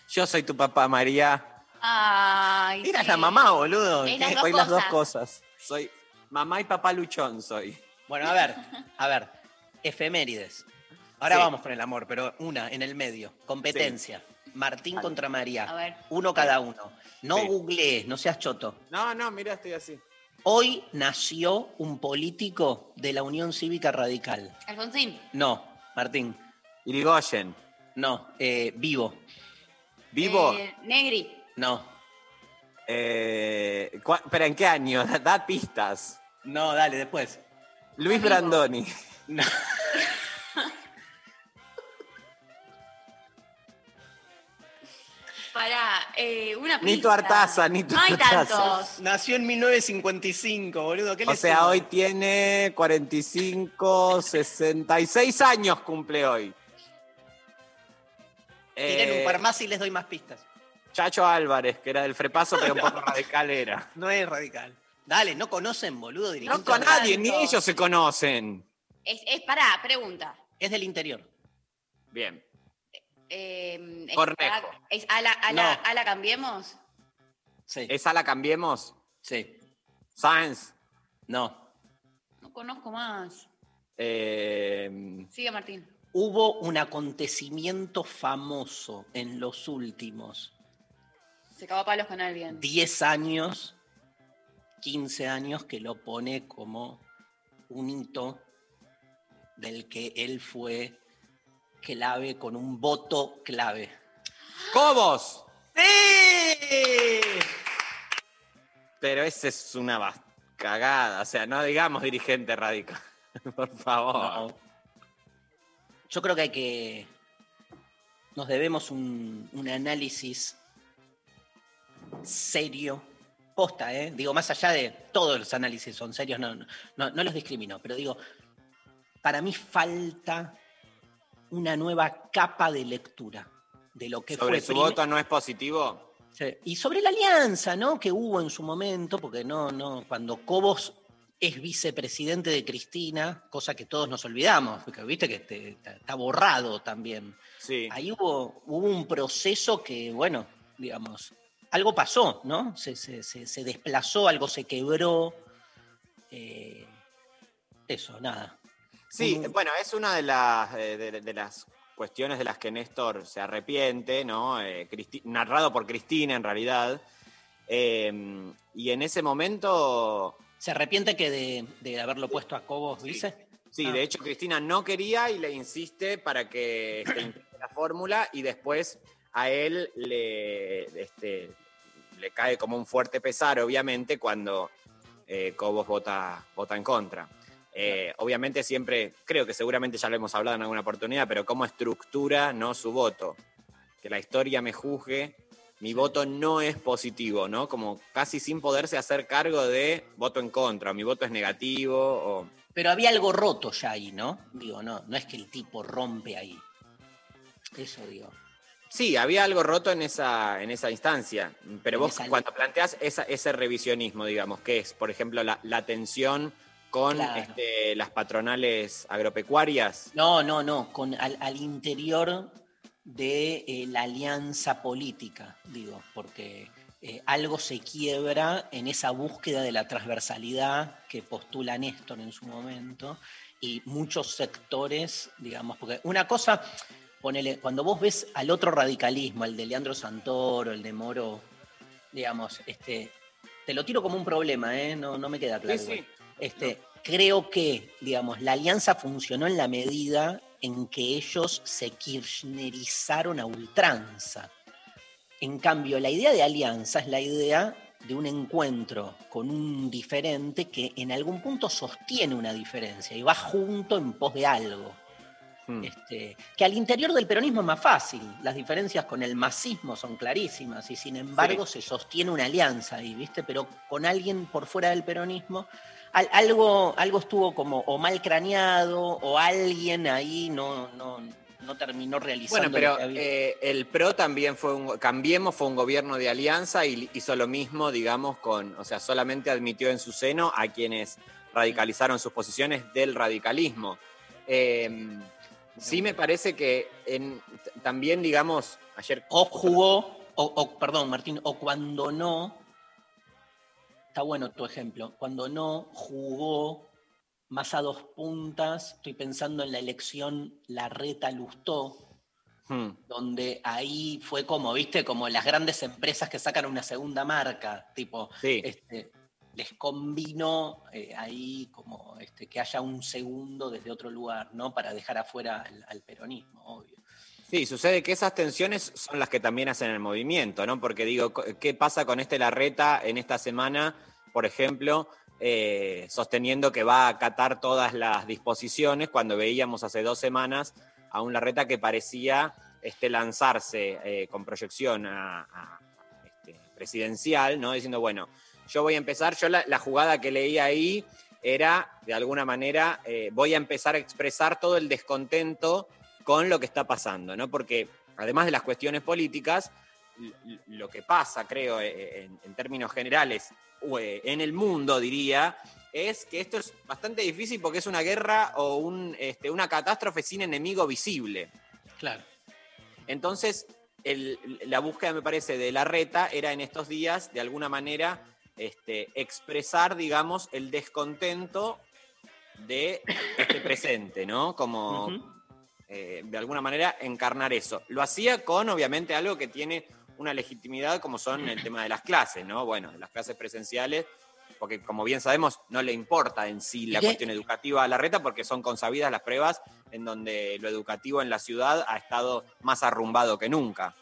Yo soy tu papá, María. Ay, Eras sí. la mamá, boludo. Soy las dos cosas. Soy mamá y papá luchón, soy. Bueno, a ver, a ver. Efemérides. Ahora Sí. vamos con el amor, pero una en el medio. Competencia. Martín Vale. contra María. A ver. Uno cada uno. No Sí. googlees, no seas choto. No, no, mira, estoy así. Hoy nació un político de la Unión Cívica Radical. Alfonsín. No, Martín. Irigoyen. No, eh, vivo. Vivo. Eh, Negri. No. Eh, ¿Pero en qué año? Da pistas. No, dale, después. Luis. Brandoni. No. Para eh, una pista. Nito Artaza, Nito No hay Artaza. tantos. Nació en 1955, boludo. ¿Qué O le sea, hoy tiene 45, 66 años cumple hoy. Tiren Eh, un par más y les doy más pistas. Chacho Álvarez, que era del Frepaso, pero un poco radical era. No es radical. Dale, no conocen, boludo. No con nadie, ni ellos se conocen. Es, es pará, pregunta. Es del interior. Bien. Eh, es- Cornejo. Es, a, la, a, No. la, a la cambiemos. Sí. ¿Esa la cambiemos? Sí. Sáenz. No. No conozco más. Eh, Sigue, Martín. Hubo un acontecimiento famoso en los últimos Se acabó a palos con alguien. 10 años, 15 años, que lo pone como un hito del que él fue clave con un voto clave. ¡Cobos! ¡Sí! Pero esa es una cagada. O sea, no digamos dirigente radical. Por favor. No. Yo creo que hay que. Nos debemos un, un análisis serio. Posta, ¿eh? Digo, más allá de todos los análisis son serios, no, no, no, no los discrimino, pero digo, para mí falta una nueva capa de lectura de lo que Sobre fue. su voto no es positivo. Sí. Y sobre la alianza, ¿no? Que hubo en su momento, porque no, no, cuando Cobos es vicepresidente de Cristina, cosa que todos nos olvidamos, porque viste que está, está borrado también. Sí. Ahí hubo, hubo un proceso que, bueno, digamos, algo pasó, ¿no? Se, se- se- se desplazó, algo se quebró. eh, eso, nada. Sí, bueno, es una de las, eh, de, de las cuestiones de las que Néstor se arrepiente, ¿no? Eh, Cristi- narrado por Cristina, en realidad. Eh, y en ese momento, ¿Se arrepiente que de, de haberlo puesto a Cobos, Sí. dice? sí, Ah. de hecho Cristina no quería y le insiste para que este, la fórmula y después a él le, este, le cae como un fuerte pesar, obviamente, cuando eh, Cobos vota, vota en contra. Eh, obviamente siempre, creo que seguramente ya lo hemos hablado en alguna oportunidad, pero cómo estructura no su voto. Que la historia me juzgue, mi voto no es positivo, ¿no? Como casi sin poderse hacer cargo de voto en contra, mi voto es negativo, o... Pero había algo roto ya ahí, ¿no? Digo, no, no es que el tipo rompe ahí. Eso digo. Sí, había algo roto en esa, en esa instancia, pero En vos cuando planteas esa- ese revisionismo, digamos, que es, por ejemplo, la, la tensión con Claro. este, las patronales agropecuarias, No, no, no, con al, al interior de eh, la alianza política, digo, porque eh, algo se quiebra en esa búsqueda de la transversalidad que postula Néstor en su momento y muchos sectores, digamos, porque una cosa, ponele, cuando vos ves al otro radicalismo, el de Leandro Santoro, el de Moro, digamos, este, te lo tiro como un problema, ¿eh? no, no me queda claro. Sí, sí. Este, Creo que, digamos, la alianza funcionó en la medida en que ellos se kirchnerizaron a ultranza. En cambio, la idea de alianza es la idea de un encuentro con un diferente que en algún punto sostiene una diferencia y va junto en pos de algo. Hmm. Este, que al interior del peronismo es más fácil. Las diferencias con el masismo son clarísimas y sin embargo se sostiene una alianza ahí, ¿viste? Pero con alguien por fuera del peronismo, al- algo, algo estuvo como o mal craneado o alguien ahí no, no, no terminó realizando. Bueno, pero eh, el PRO también fue un, Cambiemos fue un gobierno de alianza y hizo lo mismo, digamos, con, o sea, solamente admitió en su seno a quienes radicalizaron sus posiciones del radicalismo. Eh, sí me parece que en- también, digamos, ayer... O jugó, o, o, perdón, Martín, o cuando no, está bueno tu ejemplo, cuando no jugó más a dos puntas, estoy pensando en la elección Larreta-Lustó, Hmm, donde ahí fue como, viste, como las grandes empresas que sacan una segunda marca, tipo, sí. este, les combinó eh, ahí como este, que haya un segundo desde otro lugar, ¿no? Para dejar afuera al, al peronismo, obvio. Sí, sucede que esas tensiones son las que también hacen el movimiento, ¿no? Porque digo, co- ¿qué pasa con este Larreta en esta semana, por ejemplo, eh, sosteniendo que va a acatar todas las disposiciones cuando veíamos hace dos semanas a un Larreta que parecía este, lanzarse eh, con proyección a, este, presidencial, ¿no? Diciendo, bueno, yo voy a empezar, yo la, jugada que leí ahí era, de alguna manera, eh, voy a empezar a expresar todo el descontento con lo que está pasando, ¿no? Porque además de las cuestiones políticas, lo que pasa, creo, eh, en, en términos generales, eh, en el mundo, diría, es que esto es bastante difícil porque es una guerra o un, este, una catástrofe sin enemigo visible. Claro. Entonces, el- la búsqueda, me parece, de la reta era en estos días, de alguna manera, este, expresar, digamos, el descontento de este presente, ¿no? Como. Eh, de alguna manera, encarnar eso. Lo hacía con, obviamente, algo que tiene una legitimidad, como son el tema de las clases, ¿no? Bueno, de las clases presenciales, porque como bien sabemos, no le importa en sí la cuestión educativa a la reta, porque son consabidas las pruebas en donde lo educativo en la ciudad ha estado más arrumbado que nunca.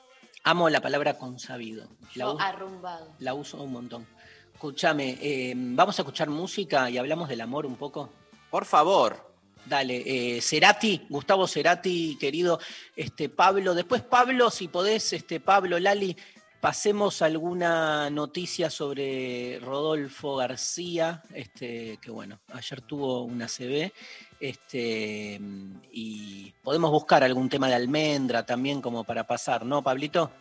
Amo la palabra consabido. La, Yo uso- arrumbado. la uso un montón. Escúchame, eh, vamos a escuchar música y hablamos del amor un poco. Por favor, Dale, eh, Cerati, Gustavo Cerati, querido, este, Pablo, después Pablo, si podés, este, Pablo, Lali, pasemos alguna noticia sobre Rodolfo García, este, que bueno, ayer tuvo una CB, este, y podemos buscar algún tema de almendra también como para pasar, ¿no, Pablito?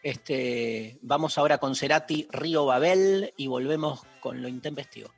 Este, vamos ahora con Cerati, Río Babel, y volvemos con lo intempestivo.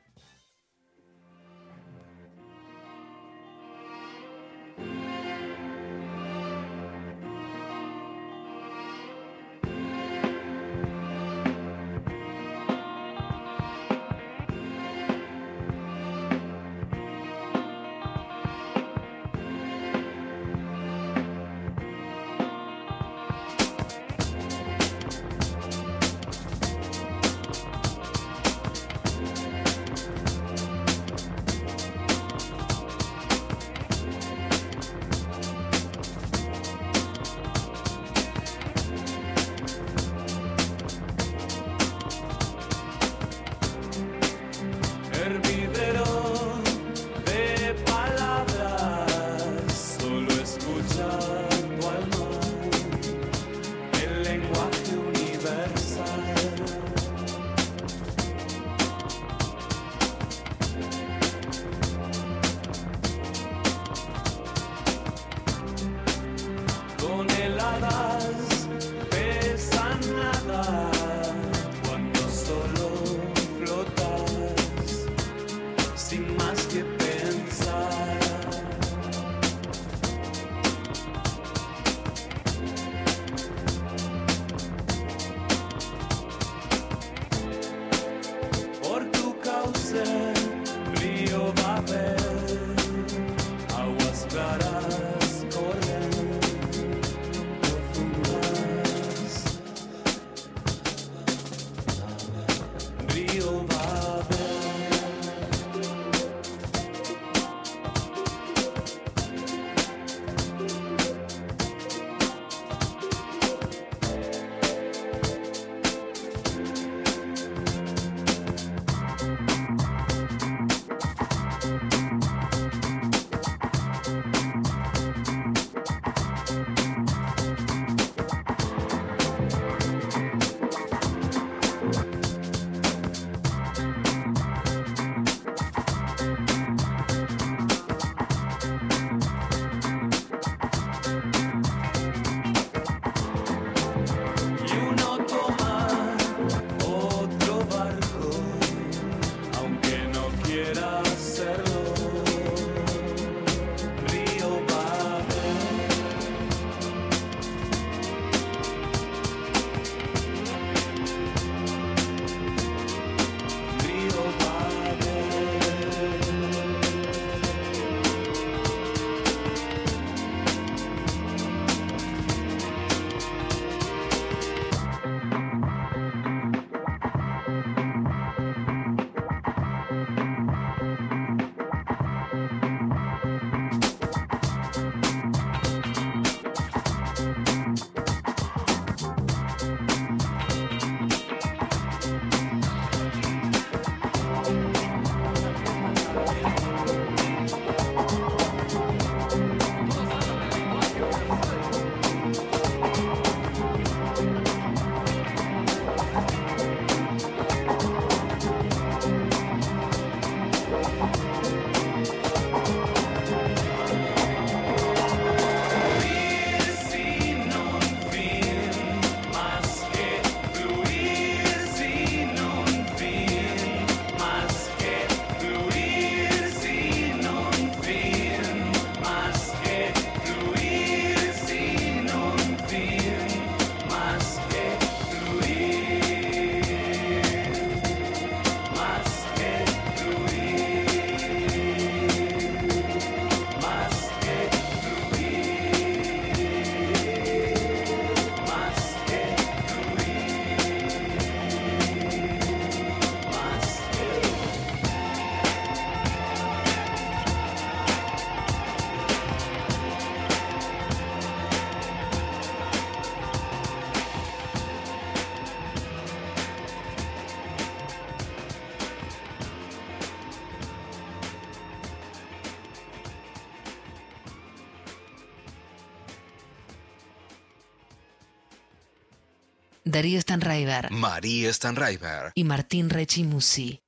Darío Stanraiver María Stanraiver. y Martín Rechimusi.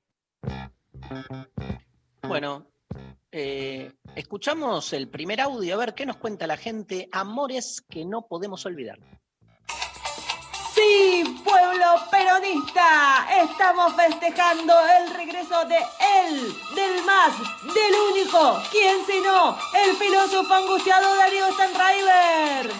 Bueno, eh, escuchamos el primer audio, a ver qué nos cuenta la gente. Amores que no podemos olvidar. Sí, pueblo peronista, estamos festejando el regreso de él, del más, del único, ¿quién sino? El filósofo angustiado Darío Stanraiver.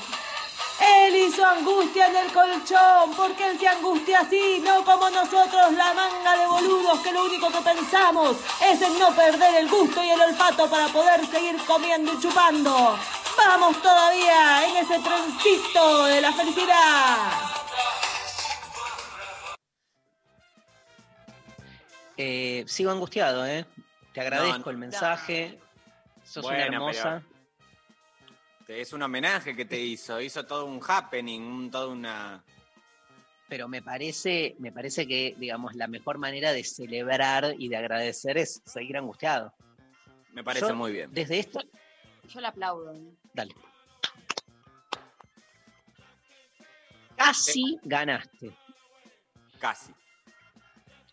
Él hizo angustia en el colchón, porque él se angustia así, no como nosotros, la manga de boludos, que lo único que pensamos es en no perder el gusto y el olfato para poder seguir comiendo y chupando. Vamos todavía en ese trencito de la felicidad. Eh, sigo angustiado, ¿eh? Te agradezco No, el mensaje. Sos una Bueno, Es un homenaje que te hizo, hizo todo un happening, un, toda una... Pero me parece, me parece que, digamos, la mejor manera de celebrar y de agradecer es seguir angustiado. Me parece Yo, muy bien. Desde esto, Yo le aplaudo. ¿eh? dale. Casi ganaste, Casi.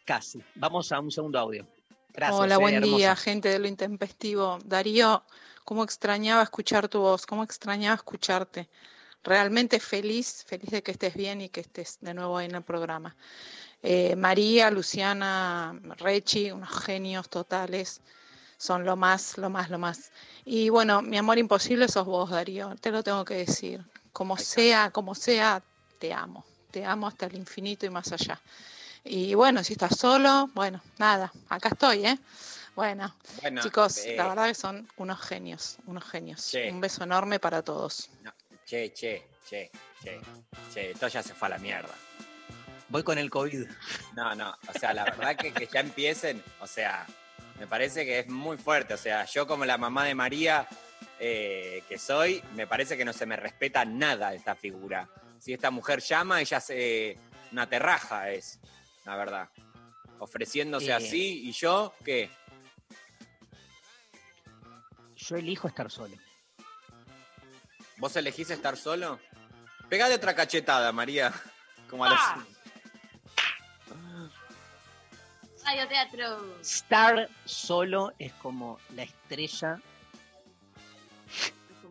casi. Vamos a un segundo audio. Gracias. Hola, eh, buen día, hermosa. gente de lo intempestivo. Darío, cómo extrañaba escuchar tu voz, cómo extrañaba escucharte. Realmente feliz, feliz de que estés bien y que estés de nuevo ahí en el programa. Eh, María, Luciana, Rechi, unos genios totales. Son lo más, lo más, lo más. Y bueno, mi amor imposible sos vos, Darío. Te lo tengo que decir. Como sea, como sea, te amo. Te amo hasta el infinito y más allá. Y bueno, si estás solo, bueno, nada, acá estoy, ¿eh? Bueno, Bueno, chicos, eh, la verdad que son unos genios, unos genios. Un beso enorme para todos. no, che, che, che, che, che, esto ya se fue a la mierda. Voy con el COVID. No, no, o sea, la verdad que, que ya empiecen, o sea, me parece que es muy fuerte, o sea, yo como la mamá de María eh, que soy, me parece que no se me respeta nada esta figura. Si esta mujer llama, ella se... una terraja es, la verdad. Ofreciéndose Eh. así, y yo, ¿qué? Yo elijo estar solo. ¿Vos elegís estar solo? Pegale otra cachetada, María. Como a los... ¡Ah! Radio Teatro. Estar solo es como la estrella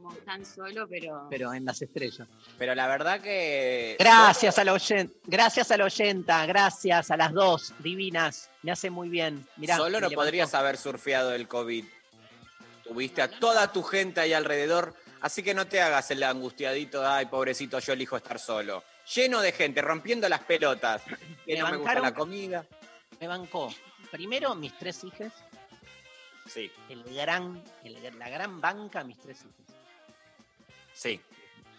como tan solo, pero. pero en las estrellas. Pero la verdad que. Gracias a la oyenta, gracias a la oyenta, gracias a las dos divinas. Me hace muy bien. Mirá, Solo no levantó. podrías haber surfeado el COVID. Tuviste a toda tu gente ahí alrededor, así que no te hagas el angustiadito, ay, pobrecito, yo elijo estar solo. Lleno de gente, rompiendo las pelotas. Que Me no me gusta bancaron- la comida. Me bancó. Primero mis tres hijas, Sí, el gran, el- la gran banca, mis tres hijas. sí.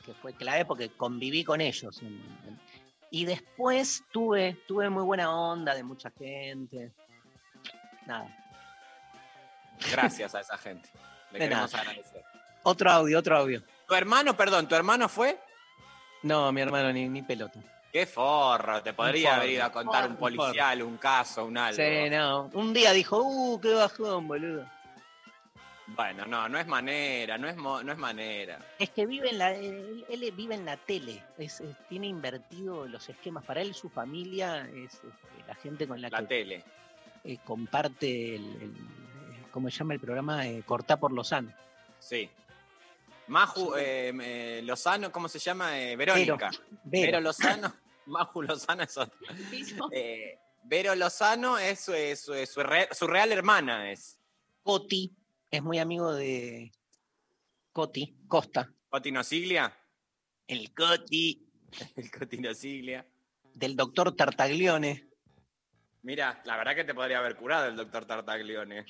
que fue clave porque conviví con ellos. y después tuve, tuve muy buena onda de mucha gente. Nada. Gracias a esa gente. Le De queremos nada. agradecer. Otro audio, otro audio. ¿Tu hermano, perdón, tu hermano fue? No, mi hermano, ni, ni pelota. Qué forro, te podría forro. haber ido a contar un Un policial, un caso, un algo. Sí, no. Un día dijo, uh, qué bajón, boludo. Bueno, no, no es manera, no es, mo- no es manera. Es que vive en la, él, él vive en la tele, es, es- tiene invertido los esquemas. Para él, su familia es este, la gente con la, La que tele. eh, comparte el, el- ¿cómo se llama el programa? Eh, Cortá por Lozano. Sí. Maju eh, eh, Lozano, ¿cómo se llama? Eh, Verónica. Vero. Vero Lozano. Maju Lozano es otra. Eh, Vero Lozano es, su- es su- es su, re- su real hermana, es. Coti es muy amigo de Coti, Costa. Cotino Siglia. El Coti El Cotino Siglia. del doctor Tartaglione. Mira, la verdad que te podría haber curado el doctor Tartaglione.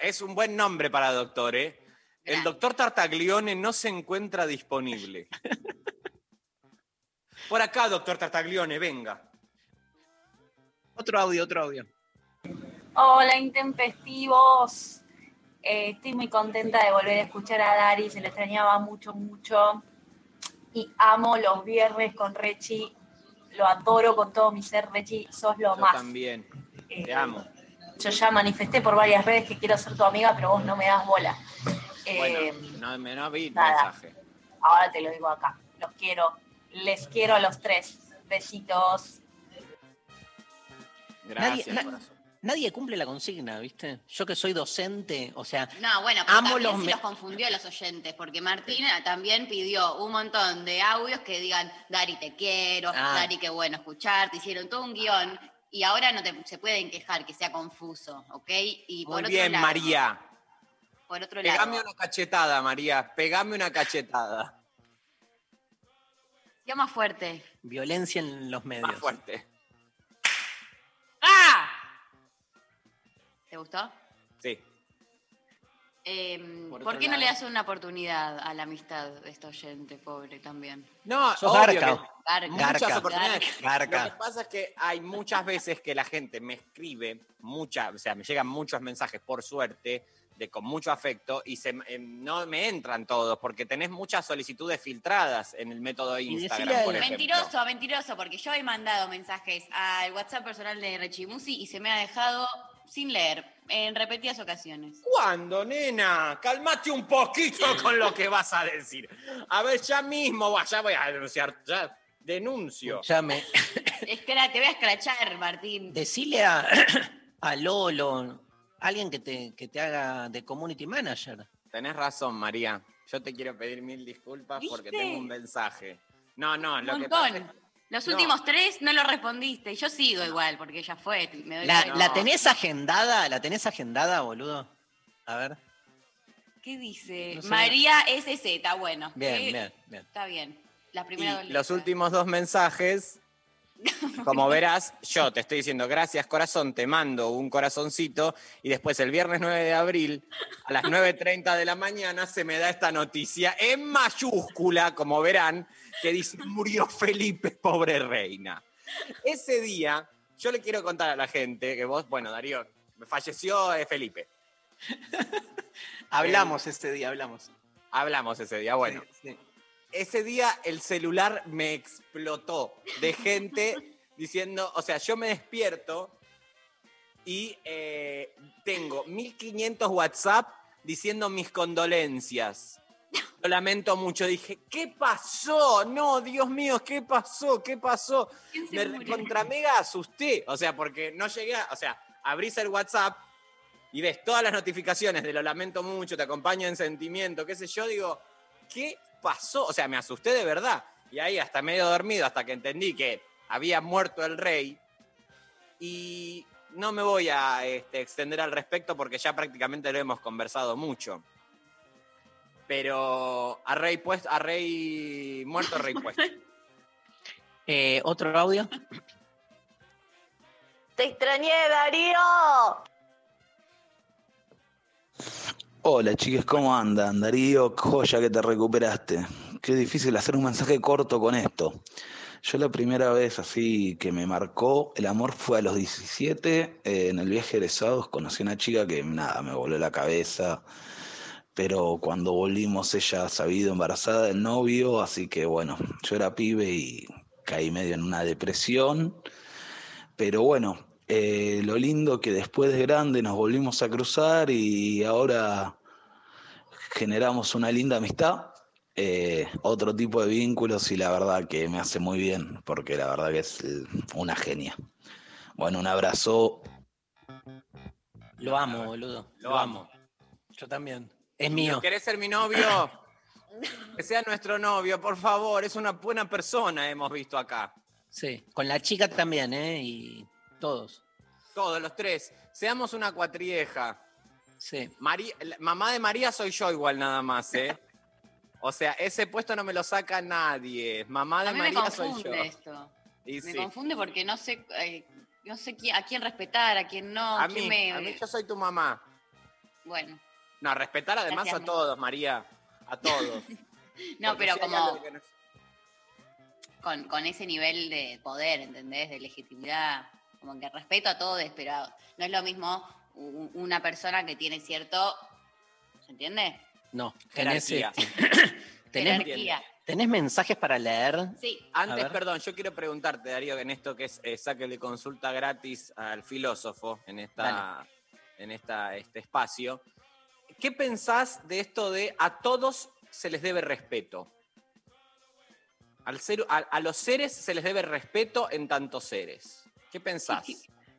Es un buen nombre para doctor, ¿eh? El doctor Tartaglione no se encuentra disponible. Por acá, doctor Tartaglione, venga. Otro audio, otro audio. Hola, intempestivos. Eh, estoy muy contenta de volver a escuchar a Dari, se le extrañaba mucho, mucho. Y amo los viernes con Rechi. Lo adoro con todo mi ser, Rechi, sos lo Yo más. también. Eh, Te amo. Yo ya manifesté por varias redes que quiero ser tu amiga, pero vos no me das bola. Eh, Bueno, no, me- no vi el nada. mensaje. Ahora te lo digo acá. Los quiero. Les quiero a los tres. Besitos. Gracias, Nadie- na-. Nadie cumple la consigna, ¿viste? Yo que soy docente, o sea, No, bueno, pero Amo los se los confundió a los oyentes, porque Martina también pidió un montón de audios que digan, Dari, te quiero, Ah. Dari, qué bueno escucharte, hicieron todo un guion, y ahora no te- se pueden quejar que sea confuso, ¿ok? Y por Muy otro bien, lado- María. Por otro Pegame lado, una cachetada, María. Pegame una cachetada. sea más fuerte. violencia en los medios. Más fuerte. ¡Ah! ¿Te gustó? Eh, Por ¿Por, otro qué no le das una oportunidad a la amistad de este oyente, pobre también? No, Sos obvio garca. que- Garca. Muchas Garca. oportunidades. Garca. Lo que pasa es que hay muchas veces que la gente me escribe, muchas, o sea, me llegan muchos mensajes, por suerte, de con mucho afecto, y se, eh, no me entran todos, porque tenés muchas solicitudes filtradas en el método Instagram, por. Mentiroso, mentiroso, porque yo he mandado mensajes al WhatsApp personal de Rechimusi y se me ha dejado sin leer en repetidas ocasiones. ¿Cuándo, nena? Calmate un poquito con lo que vas a decir. A ver, ya mismo, va, ya voy a denunciar, ya denuncio. Llame. Espera, te voy a escrachar, Martín. Decile a, a Lolo, alguien que te, que te haga de community manager. Tenés razón, María. Yo te quiero pedir mil disculpas porque tengo un mensaje. No, no, Un lo que pasa es Los no. últimos tres no lo respondiste. Yo sigo igual, porque ya fue. Me doy ¿La, tenés agendada? ¿La tenés agendada, boludo? A ver. ¿Qué dice? No sé. María SZ, bueno. Bien, ¿Qué? bien, bien. Está bien. La primera Y los últimos dos mensajes, como verás, yo te estoy diciendo gracias corazón, te mando un corazoncito y después el viernes 9 de abril a las 9.30 de la mañana se me da esta noticia en mayúscula, como verán, que dice murió Felipe, pobre reina. Ese día, yo le quiero contar a la gente que vos, bueno, Darío, falleció eh, Felipe. Hablamos este día, hablamos. Hablamos ese día, bueno. Sí, sí. Ese día el celular me explotó de gente diciendo, o sea, yo me despierto y eh, tengo 1500 WhatsApp diciendo mis condolencias. Lo lamento mucho. Dije, ¿qué pasó? No, Dios mío, ¿qué pasó? ¿Qué pasó? ¿Quién se Me contra mega asusté. O sea, porque no llegué a, o sea, abrís el WhatsApp y ves todas las notificaciones de lo lamento mucho, te acompaño en sentimiento, qué sé yo, digo, ¿qué pasó? O sea, me asusté de verdad. Y ahí hasta medio dormido, hasta que entendí que había muerto el rey. Y no me voy a este, extender al respecto porque ya prácticamente lo hemos conversado mucho. Pero a rey puesto, a rey muerto, rey puesto. Eh, ¿Otro audio? ¡Te extrañé, Darío! Hola chicas, ¿cómo andan? Darío, joya que te recuperaste. Qué difícil hacer un mensaje corto con esto. Yo la primera vez así que me marcó el amor fue a los 17, eh, en el viaje de egresados conocí a una chica que nada, me voló la cabeza, pero cuando volvimos ella sabido embarazada del novio, así que bueno, yo era pibe y caí medio en una depresión, pero bueno, eh, lo lindo que después de grande nos volvimos a cruzar y ahora generamos una linda amistad, eh, otro tipo de vínculos y la verdad que me hace muy bien, porque la verdad que es eh, una genia. Bueno, un abrazo. Lo amo, boludo. Lo amo. Yo también. Es mío. ¿Querés ser mi novio? Que sea nuestro novio, por favor. Es una buena persona, hemos visto acá. Sí, con la chica también, ¿eh? Y todos. Todos los tres. Seamos una cuatrieja. Sí. María, la- mamá de María soy yo igual nada más, ¿eh? O sea, ese puesto no me lo saca nadie. Mamá de A mí me María soy yo. confunde esto. Y Me sí. confunde porque no sé, eh, no sé quién- a quién respetar, a quién no, A quién mí, me... a mí yo soy tu mamá. Bueno, No, respetar además Gracias, a todos, María. A todos. no, Porque pero si como no- con, con ese nivel de poder, ¿entendés? De legitimidad, como que respeto a todos, pero no es lo mismo una persona que tiene cierto, ¿se entiende? No, tenés, este, tenés, tenés mensajes para leer. Sí, Antes, perdón, yo quiero preguntarte, Darío, en esto que es eh, sáquele consulta gratis al filósofo en esta, en esta, este espacio. ¿Qué pensás de esto de a todos se les debe respeto? Al ser, a, a los seres se les debe respeto en tantos seres. ¿Qué pensás? ¿Qué,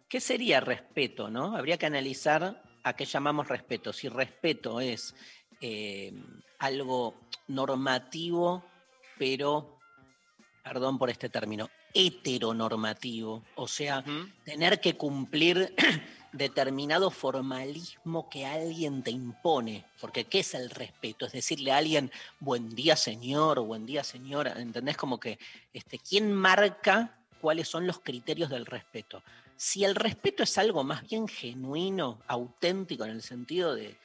qué sería respeto, no? Habría que analizar a qué llamamos respeto. Si respeto es eh, algo normativo, pero, perdón por este término, heteronormativo. O sea, tener que cumplir determinado formalismo que alguien te impone. Porque ¿qué es el respeto? Es decirle a alguien, buen día señor, buen día señora. ¿Entendés? Como que, este, ¿quién marca cuáles son los criterios del respeto? Si el respeto es algo más bien genuino, auténtico, en el sentido de,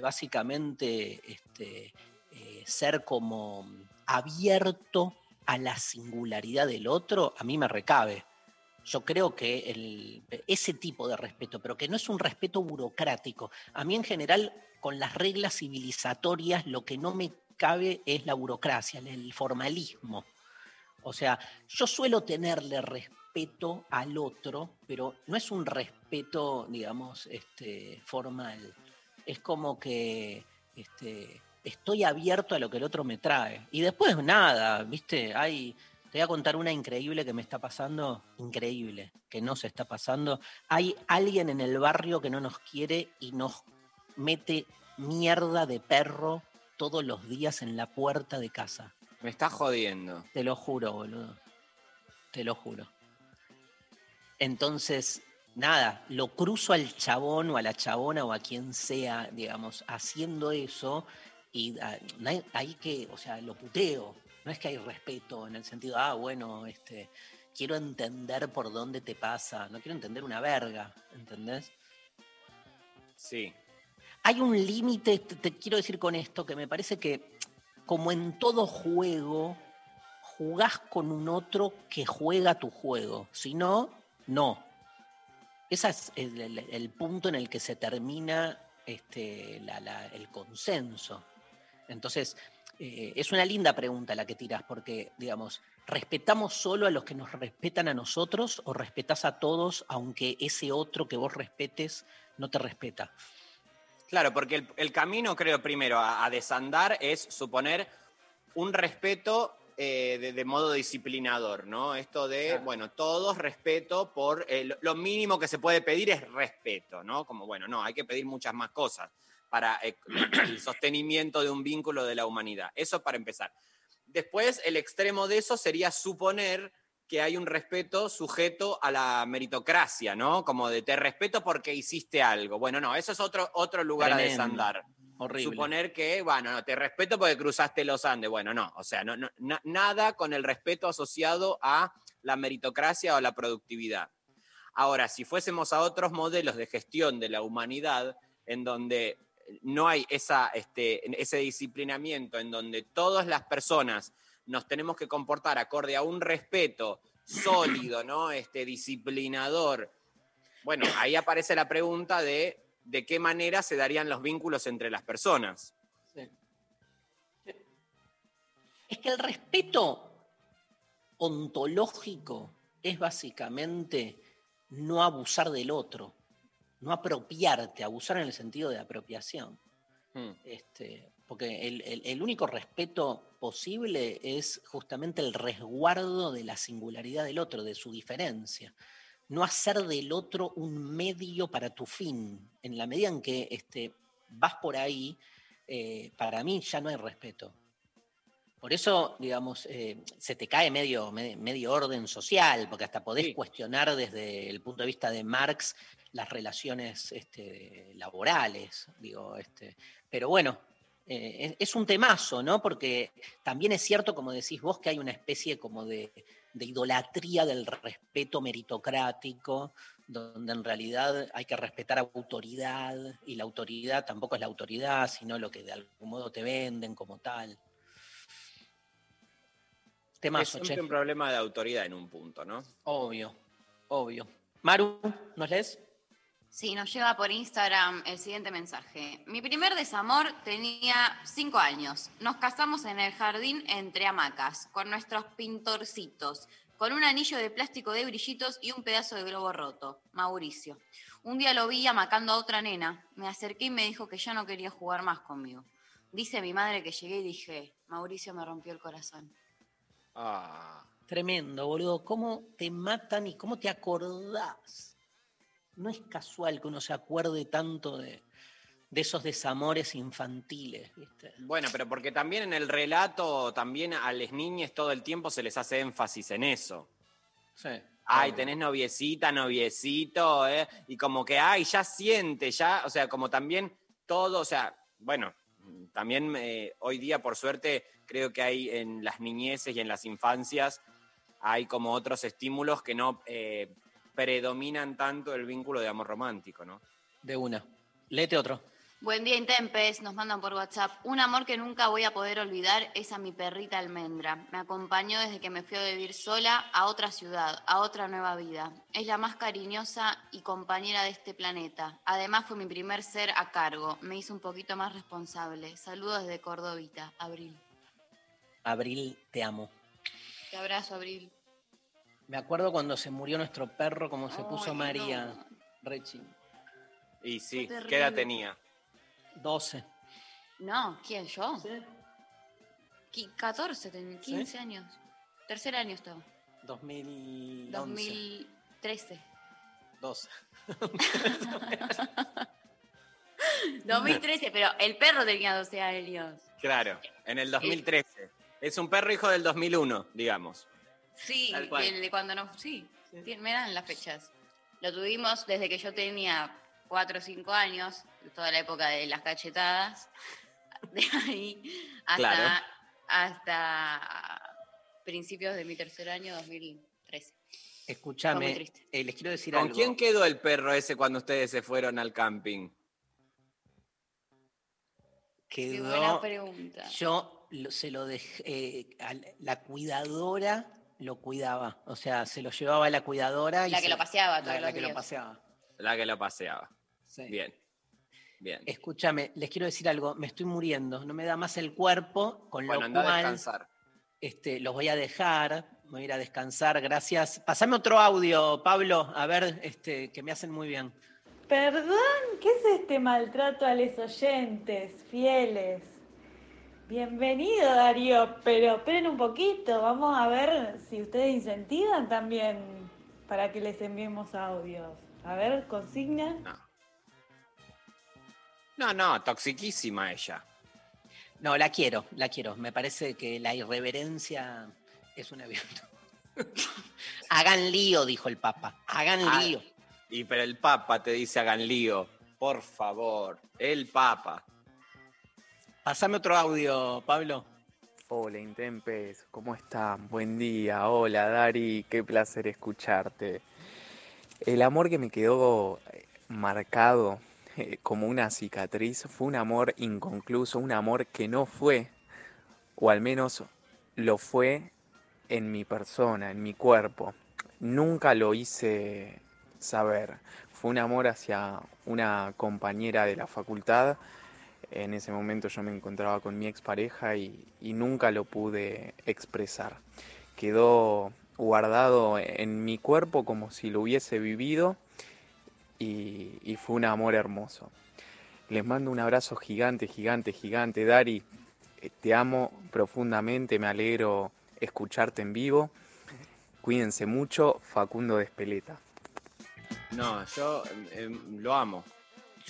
básicamente este, eh, ser como abierto a la singularidad del otro, a mí me recabe. Yo creo que ese tipo de respeto, pero que no es un respeto burocrático. A mí en general, con las reglas civilizatorias, lo que no me cabe es la burocracia, el formalismo. O sea, yo suelo tenerle respeto al otro, pero no es un respeto, digamos, este, formal. Es como que este, estoy abierto a lo que el otro me trae. Y después nada, ¿viste? Hay, te voy a contar una increíble que me está pasando, increíble, que no se está pasando. Hay alguien en el barrio que no nos quiere y nos mete mierda de perro todos los días en la puerta de casa. Me está jodiendo. Te lo juro, boludo. Te lo juro. Entonces, nada, lo cruzo al chabón o a la chabona o a quien sea, digamos, haciendo eso y ah, hay, hay que, o sea, lo puteo. No es que hay respeto en el sentido, ah, bueno, este, quiero entender por dónde te pasa. No quiero entender una verga, ¿entendés? Sí. Hay un límite, te, te quiero decir con esto, que me parece que como en todo juego, jugás con un otro que juega tu juego. Si no, no. Ese es el, punto en el que se termina este, el consenso. Entonces, eh, es una linda pregunta la que tiras, porque, digamos, ¿respetamos solo a los que nos respetan a nosotros o respetás a todos aunque ese otro que vos respetes no te respeta? Claro, porque el, el camino, creo, primero a, a desandar es suponer un respeto eh, de, de modo disciplinador, ¿no? Esto de, Claro. bueno, todos respeto por, eh, lo- lo mínimo que se puede pedir es respeto, ¿no? Como, bueno, no, hay que pedir muchas más cosas para eh, el sostenimiento de un vínculo de la humanidad. Eso para empezar. Después, el extremo de eso sería suponer que hay un respeto sujeto a la meritocracia, ¿no? Como de te respeto porque hiciste algo. Bueno, no, eso es otro, otro lugar a desandar. Horrible. Suponer que, bueno, no, te respeto porque cruzaste los Andes. Bueno, no, o sea, no, no- na- nada con el respeto asociado a la meritocracia o la productividad. Ahora, si fuésemos a otros modelos de gestión de la humanidad, en donde no hay esa, este, ese disciplinamiento, en donde todas las personas nos tenemos que comportar acorde a un respeto sólido, ¿no? Este, disciplinador. Bueno, ahí aparece la pregunta de de qué manera se darían los vínculos entre las personas. Es que el respeto ontológico es básicamente no abusar del otro, no apropiarte, abusar en el sentido de apropiación. Hmm. Este, porque el, el- el único respeto posible es justamente el resguardo de la singularidad del otro, de su diferencia. No hacer del otro un medio para tu fin. En la medida en que este, vas por ahí, eh, para mí ya no hay respeto. Por eso, digamos, eh, se te cae medio, me- medio orden social, porque hasta podés Sí. cuestionar desde el punto de vista de Marx las relaciones este, laborales, digo, este, pero bueno, eh, es, es un temazo, ¿no? Porque también es cierto, como decís vos, que hay una especie como de, de idolatría del respeto meritocrático, donde en realidad hay que respetar autoridad, y la autoridad tampoco es la autoridad, sino lo que de algún modo te venden como tal. Es Temazo, siempre che. un problema de autoridad en un punto, ¿no? Obvio, obvio. Maru, ¿nos lees? Sí, nos llega por Instagram el siguiente mensaje. Mi primer desamor tenía cinco años. Nos casamos en el jardín entre hamacas, con nuestros pintorcitos, con un anillo de plástico de brillitos y un pedazo de globo roto. Mauricio. Un día lo vi amacando a otra nena. Me acerqué y me dijo que ya no quería jugar más conmigo. Dice mi madre que llegué y dije, Mauricio me rompió el corazón. Ah, Tremendo, boludo. ¿Cómo te matan y cómo te acordás? No es casual que uno se acuerde tanto de, de esos desamores infantiles, ¿viste? bueno, pero porque también en el relato, también a las niñas todo el tiempo se les hace énfasis en eso. Sí. Ay, tenés noviecita, noviecito, ¿eh? Y como que, ay, ya siente, ya, o sea, como también todo, o sea, bueno, también eh, hoy día, por suerte, creo que hay en las niñeces y en las infancias, hay como otros estímulos que no eh, predominan tanto el vínculo de amor romántico, ¿no? De una. Léete otro. Buen día, Intempes. Nos mandan por WhatsApp. Un amor que nunca voy a poder olvidar es a mi perrita Almendra. Me acompañó desde que me fui a vivir sola a otra ciudad, a otra nueva vida. Es la más cariñosa y compañera de este planeta. Además, fue mi primer ser a cargo. Me hizo un poquito más responsable. Saludos desde Cordovita, Abril. Abril, te amo. Te abrazo, Abril. Me acuerdo cuando se murió nuestro perro, como se puso no. María Rechi. Y sí, Qué ¿qué edad tenía? 12. No, ¿quién? ¿Yo? Qui- 14, tenía 15 años. Tercer año estaba. 2011. 2013. 12. 2013, pero el perro tenía 12 años. Claro, en el 2013. Es un perro hijo del 2001, digamos. Sí, de cuando no. Sí, me dan las fechas. Lo tuvimos desde que yo tenía 4 o 5 años, toda la época de las cachetadas. De ahí hasta, Claro. hasta principios de mi tercer año, 2013. Fue muy Escúchame, eh, les quiero decir ¿Con algo. quién quedó el perro ese cuando ustedes se fueron al camping? Qué buena pregunta. Yo lo- se lo dejé. eh, a la cuidadora lo cuidaba. O sea, se lo llevaba a la cuidadora. y La que se- lo paseaba la- todos la los que lo paseaba. La que lo paseaba. Sí. Bien. Bien. Escúchame, les quiero decir algo. Me estoy muriendo. No me da más el cuerpo, con Bueno, lo anda a cual descansar. este, los voy a dejar. Voy a ir a descansar. Gracias. Pasame otro audio, Pablo. A ver, este, que me hacen muy bien. Perdón, ¿qué es este maltrato a los oyentes fieles? Bienvenido Darío, pero esperen un poquito, vamos a ver si ustedes incentivan también para que les enviemos audios. A ver, consigna. No, no, toxiquísima ella. No, la quiero, la quiero. Me parece que la irreverencia es una virtud. Hagan lío, dijo el Papa. Hagan Ah, lío. Y pero el Papa te dice hagan lío. Por favor, el Papa. Pasame otro audio, Pablo. Hola Intempes, ¿cómo están? Buen día, hola Dari, qué placer escucharte. El amor que me quedó eh, marcado eh, como una cicatriz fue un amor inconcluso, un amor que no fue, o al menos lo fue en mi persona, en mi cuerpo. Nunca lo hice saber. Fue un amor hacia una compañera de la facultad en ese momento yo me encontraba con mi expareja y, y nunca lo pude expresar. Quedó guardado en mi cuerpo como si lo hubiese vivido y, fue un amor hermoso. Les mando un abrazo gigante, gigante, gigante. Dari, eh, te amo profundamente, me alegro escucharte en vivo. Cuídense mucho, Facundo Despeleta. No, yo eh, lo amo.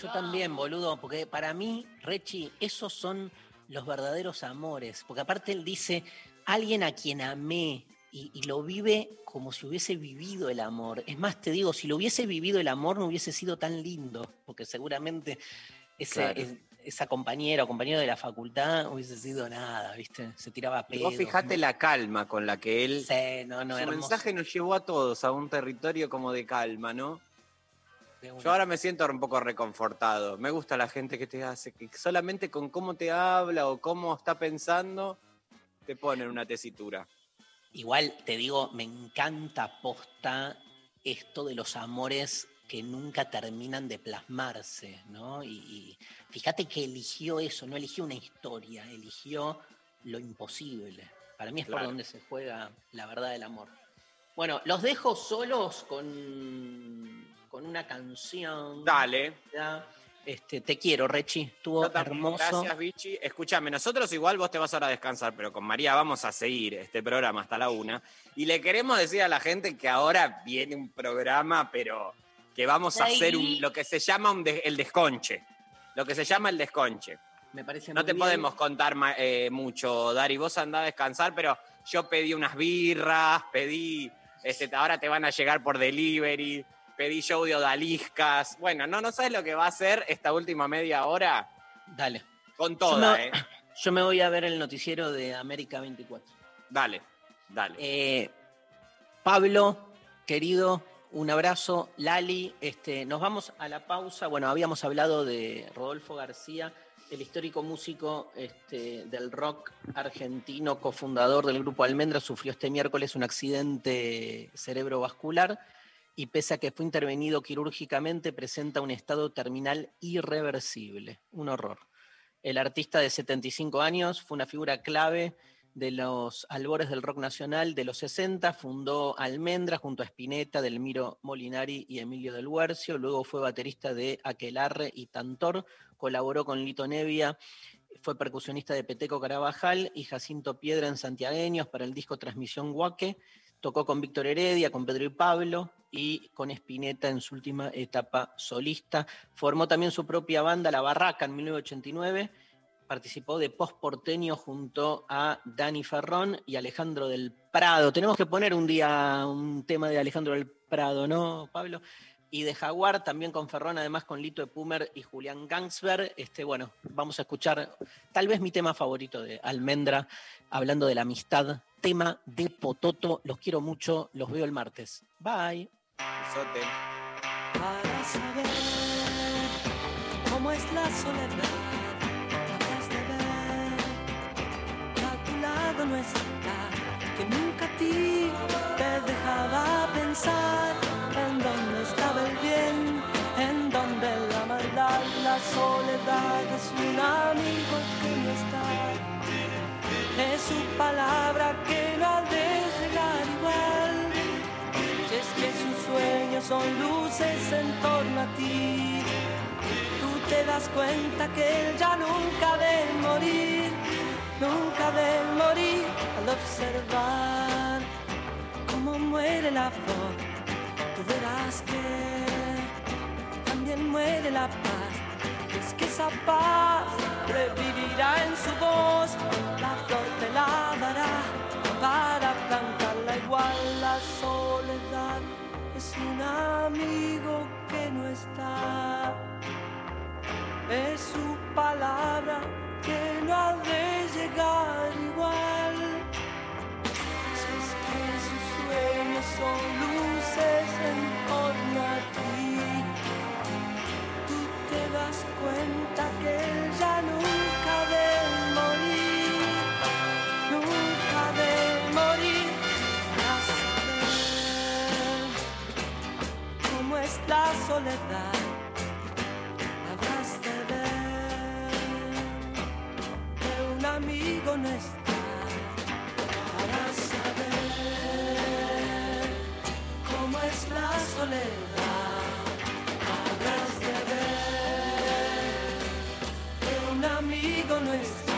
Yo también, boludo, porque para mí, Rechi, esos son los verdaderos amores. Porque aparte él dice, alguien a quien amé y, y lo vive como si hubiese vivido el amor. Es más, te digo, si lo hubiese vivido el amor no hubiese sido tan lindo, porque seguramente ese, Claro. es- esa compañera o compañero de la facultad hubiese sido nada, ¿viste? Se tiraba Y pedos. Vos fijate la calma con la que él. Sí, no, no, su hermoso. mensaje nos llevó a todos a un territorio como de calma, ¿no? Yo ahora me siento un poco reconfortado. Me gusta la gente que te hace, que solamente con cómo te habla o cómo está pensando, te pone en una tesitura. Igual te digo, me encanta posta esto de los amores que nunca terminan de plasmarse, ¿no? Y, y fíjate que eligió eso, no eligió una historia, eligió lo imposible. Para mí es por donde se juega la verdad del amor. Bueno, los dejo solos con, con una canción. Dale. Este, te quiero, Rechi. Estuvo hermoso. Gracias, Vichy. Escúchame, nosotros igual vos te vas ahora a descansar, pero con María vamos a seguir este programa hasta la una. Y le queremos decir a la gente que ahora viene un programa, pero que vamos a hacer un- lo que se llama un de- el desconche. Lo que se llama el desconche. Me parece No muy te bien. podemos contar eh, mucho, Dari. Vos andá a descansar, pero yo pedí unas birras, pedí. Este, ahora te van a llegar por delivery, pedí show de odaliscas. Bueno, no, no sabes lo que va a hacer esta última media hora Dale. con Yo toda, me- ¿eh? Yo me voy a ver el noticiero de América 24. Dale, dale. Eh, Pablo, querido, un abrazo. Lali, este, nos vamos a la pausa. Bueno, habíamos hablado de Rodolfo García, el histórico músico este, del rock argentino, cofundador del grupo Almendra, sufrió este miércoles un accidente cerebrovascular y pese a que fue intervenido quirúrgicamente, presenta un estado terminal irreversible. Un horror. El artista de 75 años fue una figura clave de los albores del rock nacional de los 60, fundó Almendra junto a Spinetta, Delmiro Molinari y Emilio del Huercio, luego fue baterista de Aquelarre y Tantor, colaboró con Lito Nevia, fue percusionista de Peteco Carabajal y Jacinto Piedra en Santiagueños para el disco Transmisión Guaque, tocó con Víctor Heredia, con Pedro y Pablo y con Spinetta en su última etapa solista, formó también su propia banda La Barraca en 1989, participó de Post Porteño junto a Dani Ferrón y Alejandro del Prado. Tenemos que poner un día un tema de Alejandro del Prado, ¿no, Pablo? Y de Jaguar, también con Ferrón, además con Lito Epumer y Julián Gangsberg. Este, bueno, vamos a escuchar tal vez mi tema favorito de Almendra, hablando de la amistad, tema de Pototo. Los quiero mucho, los veo el martes. Bye. Besote. Para saber cómo es la soledad, has de ver que a tu lado no está, que nunca a ti te dejaba pensar soledad es un amigo que no está, es su palabra que no ha de llegar igual. Y es que sus sueños son luces en torno a ti. Tú te das cuenta que él ya nunca debe morir. nunca de morir al observar cómo muere la flor. Tú verás que también muere la paz. Es que esa paz revivirá en su voz. La flor te la dará para plantarla igual. La soledad es un amigo que no está. Es su palabra que no ha de llegar igual. Si es que sus sueños son luces en torno a ti, te das cuenta que ya nunca de morir, nunca de morir. Vas a ver cómo es la soledad. Habrás de ver que un amigo no está para saber cómo es la soledad. Amigo no.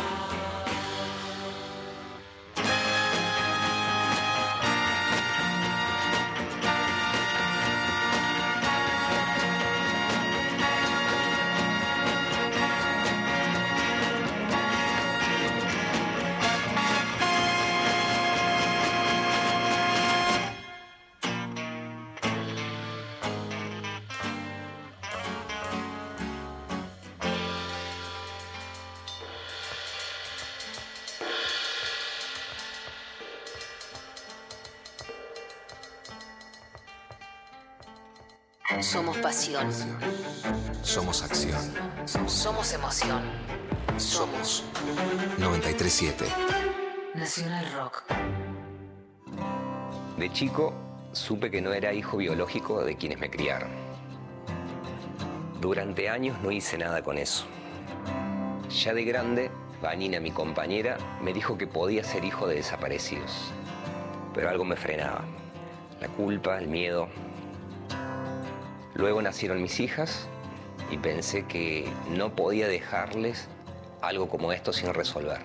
Pasión. Somos acción. Somos emoción. Somos 937. Nacional Rock. De chico supe que no era hijo biológico de quienes me criaron. Durante años no hice nada con eso. Ya de grande, Vanina, mi compañera, me dijo que podía ser hijo de desaparecidos. Pero algo me frenaba. La culpa, el miedo. Luego nacieron mis hijas y pensé que no podía dejarles algo como esto sin resolver.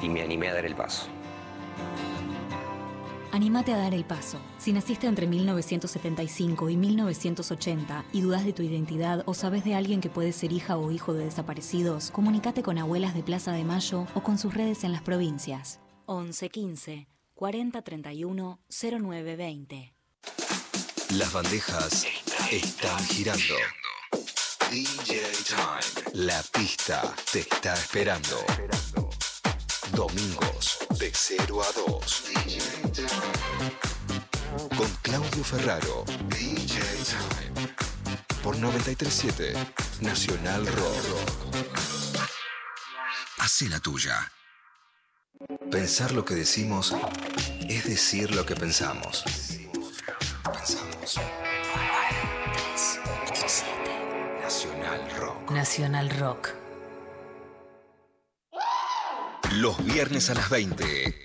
Y me animé a dar el paso. Anímate a dar el paso. Si naciste entre 1975 y 1980 y dudas de tu identidad o sabes de alguien que puede ser hija o hijo de desaparecidos, comunícate con Abuelas de Plaza de Mayo o con sus redes en las provincias. 11 15 40 31 09 20. Las bandejas están girando. DJ Time. La pista te está esperando. Domingos de 0 a 2. Con Claudio Ferraro. DJ Time. Por 937 Nacional Rock. Hacé la tuya. Pensar lo que decimos es decir lo que pensamos. Pensamos. Nacional Rock. Nacional Rock. Los viernes a las 20.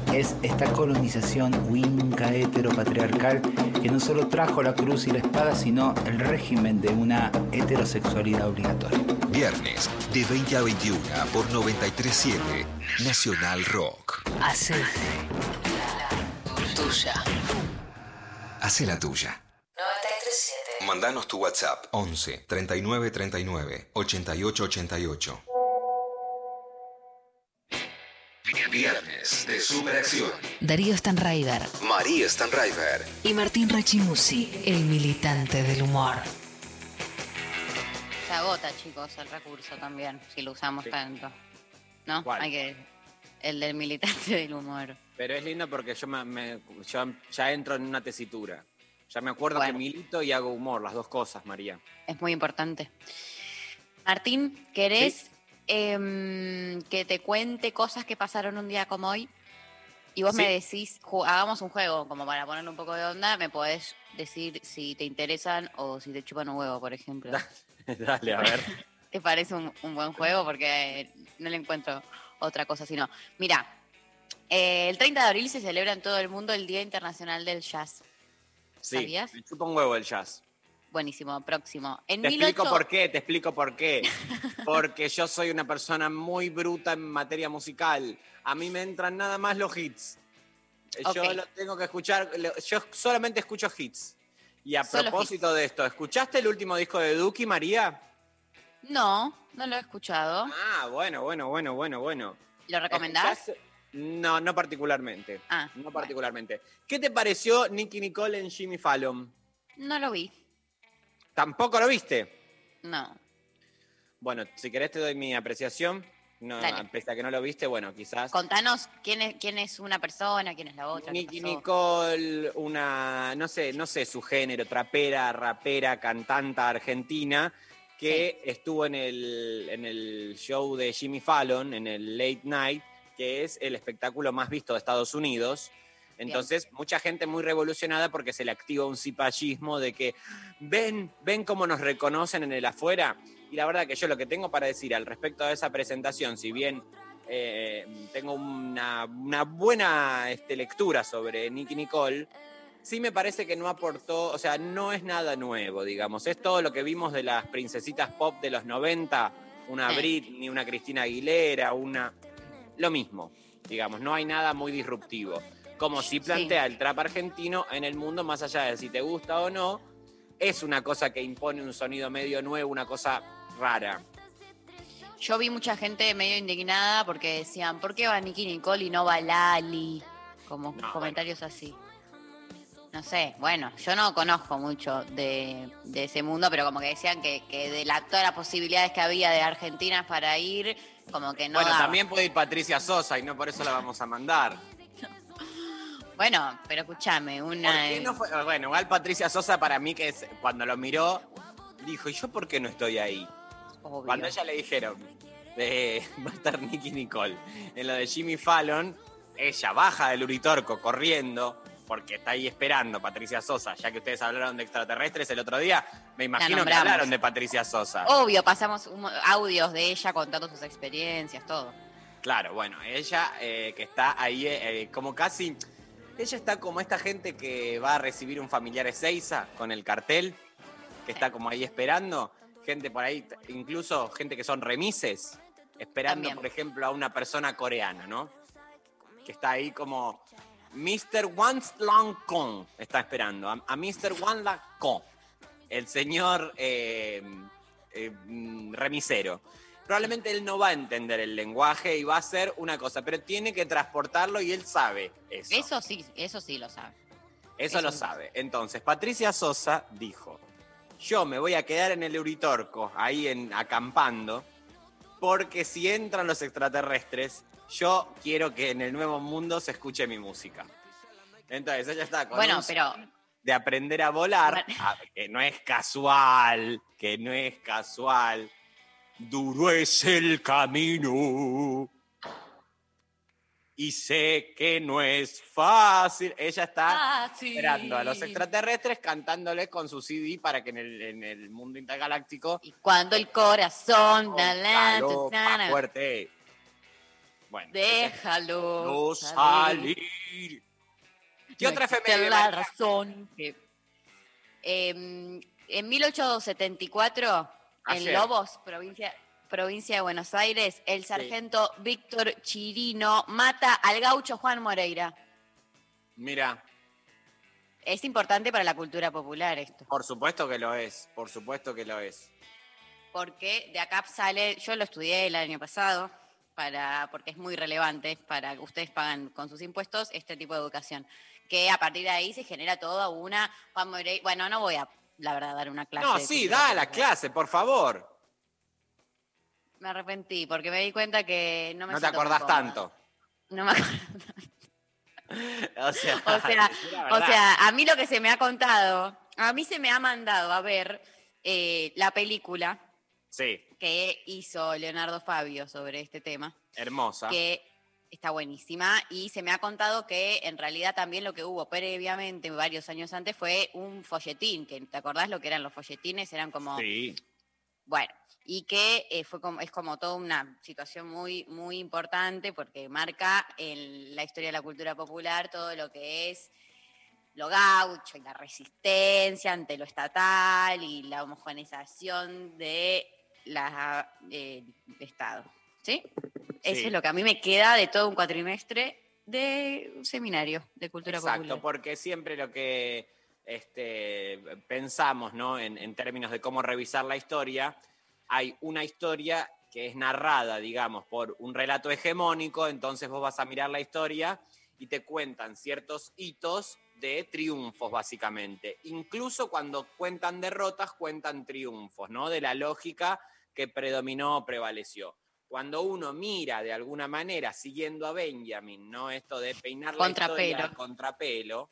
es esta colonización winca heteropatriarcal que no solo trajo la cruz y la espada, sino el régimen de una heterosexualidad obligatoria. Viernes de 20 a 21 por 937 Nacional Rock. Hace tuya. Hace la tuya. 937. Mandanos tu WhatsApp 11 39 39 88 88. Viernes de Superacción. Darío Stanraiver María Stanraiver. y Martín Rachimusi, el militante del humor. Se agota, chicos, el recurso también, si lo usamos tanto. ¿No? ¿Cuál? Hay que. El del militante del humor. Pero es lindo porque yo, me, me- yo ya entro en una tesitura. Ya me acuerdo Bueno. que milito y hago humor, las dos cosas, María. Es muy importante. Martín, ¿querés em, que te cuente cosas que pasaron un día como hoy? y vos Sí. me decís, hagamos un juego, como para ponerle un poco de onda, me podés decir si te interesan o si te chupan un huevo, por ejemplo. Dale, a ver. ¿Te parece un, un buen juego? Porque eh, no le encuentro otra cosa sino. Mira, eh, el 30 de abril se celebra en todo el mundo el Día Internacional del Jazz. Sí, ¿Sabías? me chupa un huevo el jazz. Buenísimo, próximo. En Te 18... explico por qué, te explico por qué. Porque yo soy una persona muy bruta en materia musical. A mí me entran nada más los hits. Yo Ok. lo tengo que escuchar, yo solamente escucho hits. Y a Solo propósito de esto, ¿escuchaste el último disco de Duki, María? No, no lo he escuchado. Ah, bueno, bueno, bueno, bueno, bueno. ¿Lo recomendás? No, no particularmente. Ah, no particularmente. ¿Qué te pareció Nicky Nicole en Jimmy Fallon? No lo vi. ¿Tampoco lo viste? No. Bueno, si querés te doy mi apreciación. No, Dale. pese a que no lo viste, bueno, quizás. Contanos quién es, quién es una persona, quién es la otra. pasó. Nicole, una, no sé, no sé su género, trapera, rapera, cantanta argentina, que estuvo en el, en el show de Jimmy Fallon, en el Late Night, que es el espectáculo más visto de Estados Unidos. Entonces, mucha gente muy revolucionada porque se le activa un cipallismo de que ven, ven cómo nos reconocen en el afuera. Y la verdad que yo lo que tengo para decir al respecto de esa presentación, si bien eh, tengo una, una buena este, lectura sobre Nicky Nicole, sí me parece que no aportó, o sea, no es nada nuevo, digamos. Es todo lo que vimos de las princesitas pop de los 90, una. Britney, una Cristina Aguilera, una... Lo mismo, digamos, no hay nada muy disruptivo. Como si plantea el trap argentino en el mundo, más allá de si te gusta o no, es una cosa que impone un sonido medio nuevo, una cosa rara. Yo vi mucha gente medio indignada porque decían, ¿por qué va Nicky Nicole y no va Lali? Como comentarios así. No sé, bueno, yo no conozco mucho de, de ese mundo, pero como que decían que, que de la, todas las posibilidades que había de Argentina para ir, como que no bueno, daba. también puede ir Patricia Sosa y no por eso la vamos a mandar. Bueno, pero escúchame, una... ¿Por qué no fue? Bueno, igual Patricia Sosa para mí que es, cuando lo miró, dijo, ¿y yo por qué no estoy ahí? Obvio. Cuando ella le dijeron, de, va a estar Nicky Nicole, en lo de Jimmy Fallon, ella baja del Uritorco corriendo, porque está ahí esperando Patricia Sosa, ya que ustedes hablaron de extraterrestres el otro día, me imagino que hablaron de Patricia Sosa. Obvio, pasamos un- audios de ella contando sus experiencias, todo. Claro, bueno, ella eh, que está ahí eh, como casi... Ella está como esta gente que va a recibir un familiar Ezeiza con el cartel, que está como ahí esperando. Gente por ahí, incluso gente que son remises, esperando, También. por ejemplo, a una persona coreana, ¿no? Que está ahí como Mr. Wan Lang Kong, está esperando, a, a Mr. Wan Lang Kong, el señor eh, eh, remisero probablemente él no va a entender el lenguaje y va a hacer una cosa, pero tiene que transportarlo y él sabe eso. Eso sí, eso sí lo sabe. Eso, eso lo sabe. Entonces, Patricia Sosa dijo, yo me voy a quedar en el Euritorco, ahí en, acampando, porque si entran los extraterrestres, yo quiero que en el nuevo mundo se escuche mi música. Entonces, ella está con Bueno, un pero de aprender a volar, a- que no es casual, que no es casual. Duro es el camino. Y sé que no es fácil. Ella está Fácil. esperando a los extraterrestres cantándoles con su CD para que en el, en el mundo intergaláctico cuando el corazón da la- fuerte. Bueno, déjalo no salir. ¿Qué No otra efeméride, la razón que- Em, en 1874, en. Lobos, provincia, provincia de Buenos Aires, el sargento Víctor Chirino mata al gaucho Juan Moreira. Mira, Es importante para la cultura popular esto, por supuesto que lo es, por supuesto que lo es. porque de acá sale, yo lo estudié el año pasado, para, porque es muy relevante para que ustedes pagan con sus impuestos este tipo de educación. Que a partir de ahí se genera toda una Juan Moreira. Bueno, no voy a, la verdad, dar una clase. No, sí, da la clase, por favor. Me arrepentí porque me di cuenta que no me No te acordás tanto. No me acuerdo. O sea, O sea, o sea, a mí lo que se me ha contado, a mí se me ha mandado a ver eh, la película Sí, que hizo Leonardo Fabio sobre este tema, hermosa. que está buenísima y se me ha contado que en realidad también lo que hubo previamente, varios años antes, fue un folletín, que ¿te acordás lo que eran los folletines? Eran como... Sí. Bueno, y que eh, fue como, es como toda una situación muy, muy importante porque marca en la historia de la cultura popular todo lo que es lo gaucho y la resistencia ante lo estatal y la homogeneización de la eh, Estado. ¿Sí? Eso es lo que a mí me queda de todo un cuatrimestre de un seminario de cultura Exacto, popular. porque siempre lo que este, pensamos ¿no? en, en términos de cómo revisar la historia, hay una historia que es narrada, digamos, por un relato hegemónico, entonces vos vas a mirar la historia y te cuentan ciertos hitos de triunfos, básicamente. Incluso cuando cuentan derrotas, cuentan triunfos, ¿no? De la lógica que predominó o prevaleció. Cuando uno mira de alguna manera, siguiendo a Benjamin, ¿no? Esto de peinar la Contrapelo. historia a contrapelo,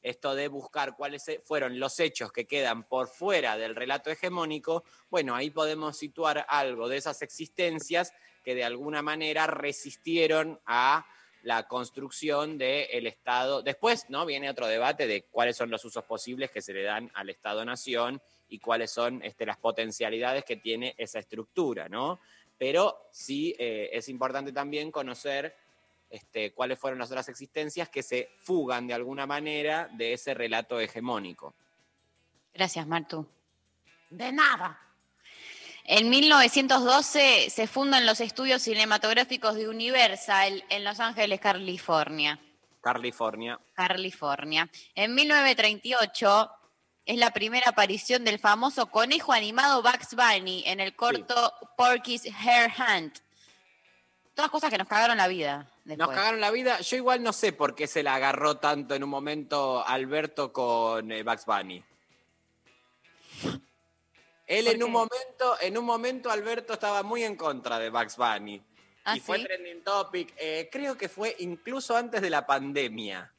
esto de buscar cuáles fueron los hechos que quedan por fuera del relato hegemónico, bueno, ahí podemos situar algo de esas existencias que de alguna manera resistieron a la construcción del Estado. Después, ¿no? Viene otro debate de cuáles son los usos posibles que se le dan al Estado-Nación y cuáles son este, las potencialidades que tiene esa estructura, ¿no? Pero sí eh, es importante también conocer este, cuáles fueron las otras existencias que se fugan de alguna manera de ese relato hegemónico. Gracias, Martu. De nada. En 1912 se fundan los estudios cinematográficos de Universal en Los Ángeles, California. California. California. En 1938 es la primera aparición del famoso conejo animado Bugs Bunny en el corto Porky's Hair Hunt. Todas cosas que nos cagaron la vida. Nos después. cagaron la vida. Yo igual no sé por qué se la agarró tanto en un momento Alberto con eh, Bugs Bunny. Él ¿Por en un momento, en un momento Alberto estaba muy en contra de Bugs Bunny. ¿Ah, y fue sí? trending topic. eh, creo que fue incluso antes de la pandemia.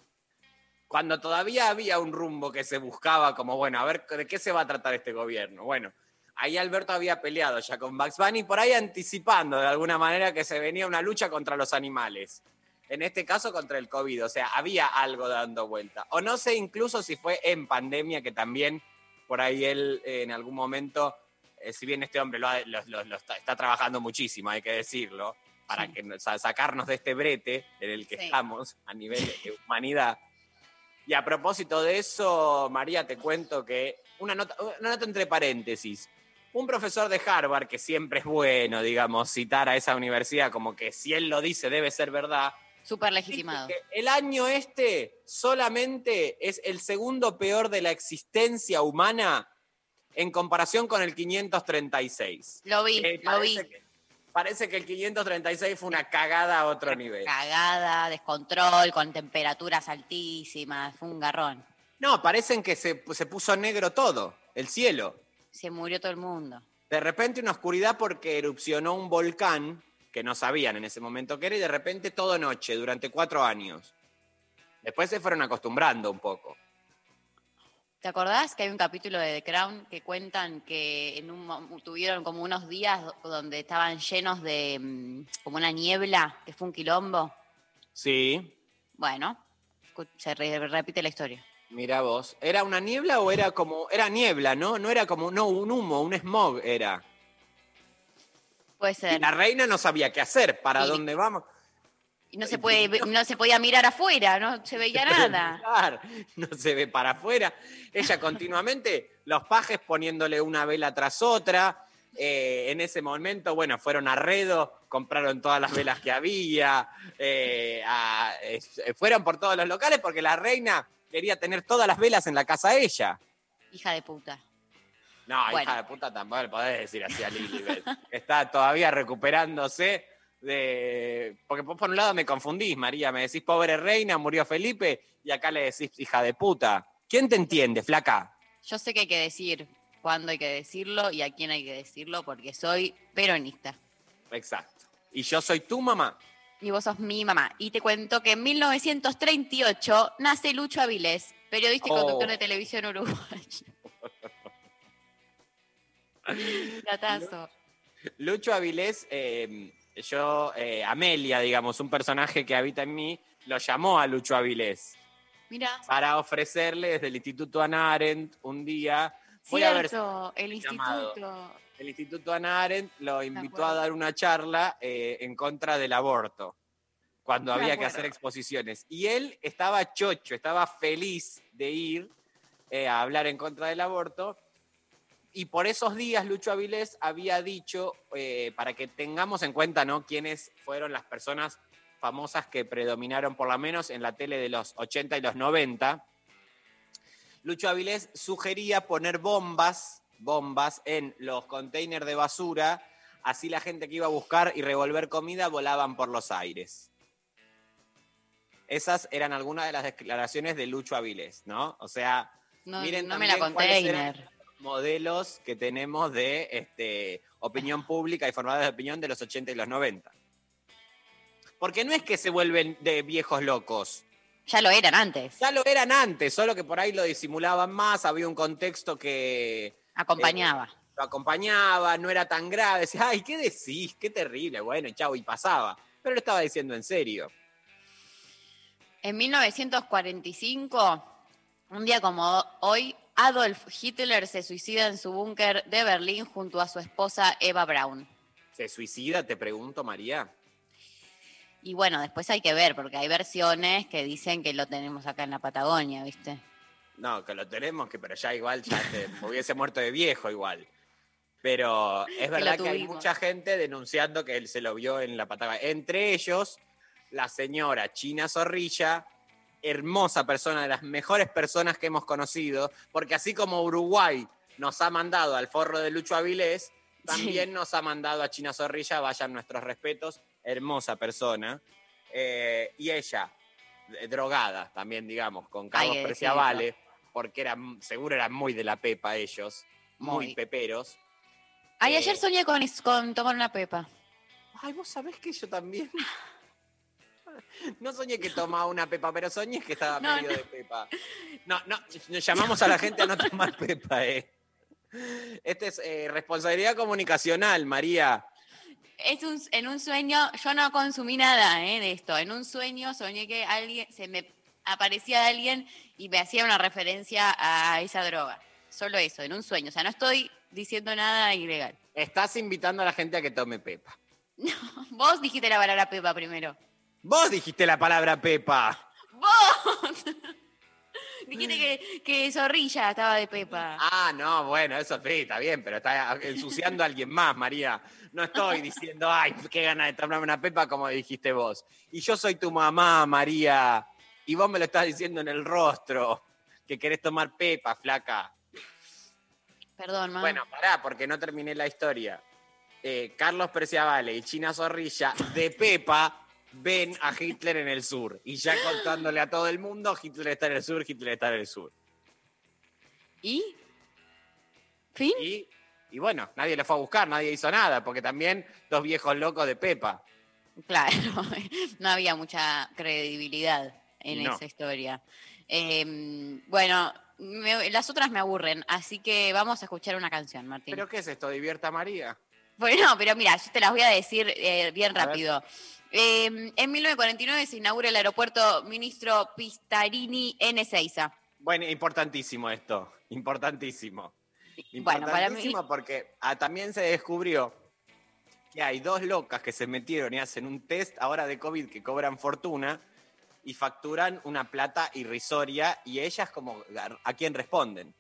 Cuando todavía había un rumbo que se buscaba como, bueno, a ver, ¿de qué se va a tratar este gobierno? Bueno, ahí Alberto había peleado ya con Bugs Bunny, por ahí anticipando de alguna manera que se venía una lucha contra los animales. En este caso contra el COVID, o sea, había algo dando vuelta. O no sé incluso si fue en pandemia que también por ahí él eh, en algún momento, eh, si bien este hombre lo, ha- lo- lo- lo está, está trabajando muchísimo, hay que decirlo, para que nos- sa- sacarnos de este brete en el que Sí. estamos a nivel de humanidad. Y a propósito de eso, María, te cuento que una nota, una nota entre paréntesis. Un profesor de Harvard, que siempre es bueno, digamos, citar a esa universidad como que si él lo dice debe ser verdad, Súper legitimado. el año este solamente es el segundo peor de la existencia humana en comparación con el 536. Lo vi, Eh, lo vi. que, parece que el 536 fue una cagada a otro nivel. Cagada, descontrol, con temperaturas altísimas. Fue un garrón. No, parecen que se, se puso negro todo, el cielo. Se murió todo el mundo. De repente una oscuridad porque erupcionó un volcán que no sabían en ese momento que era y de repente todo noche durante cuatro años. Después se fueron acostumbrando un poco. ¿Te acordás que hay un capítulo de The Crown que cuentan que en un, tuvieron como unos días do- donde estaban llenos de mm, como una niebla, que fue un quilombo? Sí, Bueno, se re- repite la historia. mira vos. ¿Era una niebla o era como. Era niebla, ¿no? No era como. No, un humo, un smog era. Puede Y ser. la reina no sabía qué hacer, para dónde vamos. Y no se, puede, no se podía mirar afuera, no se veía nada. Mirar, No se ve para afuera. Ella continuamente, los pajes poniéndole una vela tras otra. Eh, en ese momento, bueno, fueron a Redo, compraron todas las velas que había, eh, a- eh, fueron por todos los locales porque la reina quería tener todas las velas en la casa ella. Hija de puta. No, Bueno. hija de puta, tampoco le podés decir así a Lilibet. Está todavía recuperándose de. Porque vos por un lado me confundís, María. Me decís pobre reina, murió Felipe, y acá le decís hija de puta. ¿Quién te entiende, flaca? Yo sé que hay que decir cuándo hay que decirlo y a quién hay que decirlo porque soy peronista. Exacto. Y yo soy tu mamá. Y vos sos mi mamá. Y te cuento que en 1938 nace Lucho Avilés, periodista y Oh. conductor de televisión uruguayo. Datazo. Lucho Avilés, eh, yo, eh, Amelia, digamos, un personaje que habita en mí, lo llamó a Lucho Avilés Mira, para ofrecerle desde el Instituto Ana Arendt un día. Voy a ver cierto, el llamado. instituto. el Instituto Ana Arendt lo invitó a dar una charla eh, en contra del aborto, cuando Me había que hacer exposiciones. Y él estaba chocho, estaba feliz de ir eh, a hablar en contra del aborto. Y por esos días Lucho Avilés había dicho, eh, para que tengamos en cuenta ¿no? quiénes fueron las personas famosas que predominaron por lo menos en la tele de los 80 y los 90, Lucho Avilés sugería poner bombas, bombas en los containers de basura, así la gente que iba a buscar y revolver comida volaban por los aires. Esas eran algunas de las declaraciones de Lucho Avilés, ¿no? O sea, No, miren no me la container. Los modelos que tenemos de este, opinión pública y formadores de opinión de los 80 y los 90. Porque no es que se vuelven de viejos locos. Ya lo eran antes. Ya lo eran antes, solo que por ahí lo disimulaban más, había un contexto que Acompañaba. eh, lo acompañaba, no era tan grave. Decía, ay, ¿qué decís? Qué terrible. Bueno, chau, y pasaba. Pero lo estaba diciendo en serio. En 1945, un día como hoy, Adolf Hitler se suicida en su búnker de Berlín junto a su esposa Eva Braun. ¿Se suicida, te pregunto, María? Y bueno, después hay que ver, porque hay versiones que dicen que lo tenemos acá en la Patagonia, ¿viste? No, que lo tenemos, que pero ya igual ya te- hubiese muerto de viejo igual. Pero es verdad que hay mucha gente denunciando que él se lo vio en la Patagonia. Entre ellos, la señora China Zorrilla, hermosa persona, de las mejores personas que hemos conocido, porque así como Uruguay nos ha mandado al forro de Lucho Avilés, también nos ha mandado a China Zorrilla, vayan nuestros respetos, hermosa persona. Eh, y ella, eh, drogada también, digamos, con Carlos que Preciavale, porque eran, seguro eran muy de la pepa ellos, muy, Muy. peperos. Ay, Eh, ayer soñé con, con tomar una pepa. Ay, vos sabés que yo también. No soñé que tomaba una pepa, pero soñé que estaba No, medio no. de pepa. No, no, nos llamamos a la gente a no tomar pepa, eh. Esta es eh, responsabilidad comunicacional, María. Es un, en un sueño, yo no consumí nada eh, de esto. En un sueño soñé que alguien, se me aparecía alguien y me hacía una referencia a esa droga. Solo eso, en un sueño. O sea, no estoy diciendo nada ilegal. Estás invitando a la gente a que tome pepa. Vos dijiste la palabra pepa primero. Vos dijiste la palabra pepa. ¡Vos! dijiste que, que Zorrilla estaba de pepa. Ah, no, bueno, eso sí, está bien, pero está ensuciando a alguien más, María. No estoy diciendo, ay, qué gana de tomarme una pepa, como dijiste vos. Y yo soy tu mamá, María. Y vos me lo estás diciendo en el rostro, que querés tomar pepa, flaca. Perdón, mamá. Bueno, pará, porque no terminé la historia. Eh, Carlos Preciavale y China Zorrilla de Pepa ven a Hitler en el sur. Y ya contándole a todo el mundo, Hitler está en el sur, Hitler está en el sur. ¿Y? ¿Fin? Y, y bueno, nadie lo fue a buscar, nadie hizo nada, porque también dos viejos locos de Pepa. Claro, no había mucha credibilidad en No. esa historia. Eh, bueno, me- las otras me aburren, así que vamos a escuchar una canción, Martín. ¿Pero qué es esto? ¿Divierta María? Bueno, pero mira, yo te las voy a decir eh, bien A ver. Eh, en 1949 se inaugura el aeropuerto Ministro Pistarini en Ezeiza. Bueno, importantísimo esto, importantísimo. Bueno, para mí- Importantísimo porque ah, también se descubrió que hay dos locas que se metieron y hacen un test ahora de COVID que cobran fortuna y facturan una plata irrisoria y ellas como a- a quién responden.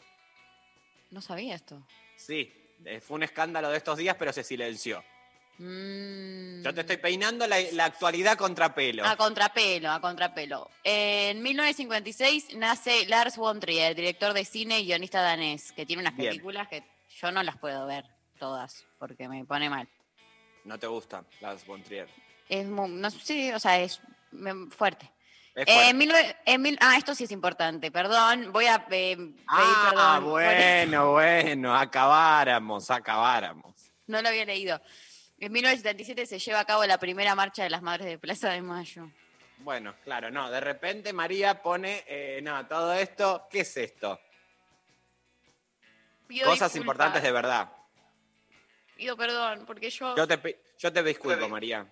No sabía esto. Sí, eh, fue un escándalo de estos días, pero se silenció. Mm. Yo te estoy peinando la, la actualidad contra pelo. A contrapelo, a contrapelo. En 1956 nace Lars von Trier, director de cine y guionista danés, que tiene unas Bien. películas que yo no las puedo ver todas, porque me pone mal. No te gustan las von Trier. Es muy, no sé, o sea, es fuerte. Es Eh, fuerte. en 19 en mil- ah, esto sí es importante, perdón, voy a eh, pedir Ah, perdón. por esto. bueno, bueno, acabáramos, acabáramos. No lo había leído. En 1977 se lleva a cabo la primera marcha de las Madres de Plaza de Mayo. Bueno, claro, no, de repente María pone, eh, no, todo esto, ¿qué es esto? Pido Cosas disculpas. importantes de verdad. Pido perdón, porque yo, Yo te, yo te disculpo, María.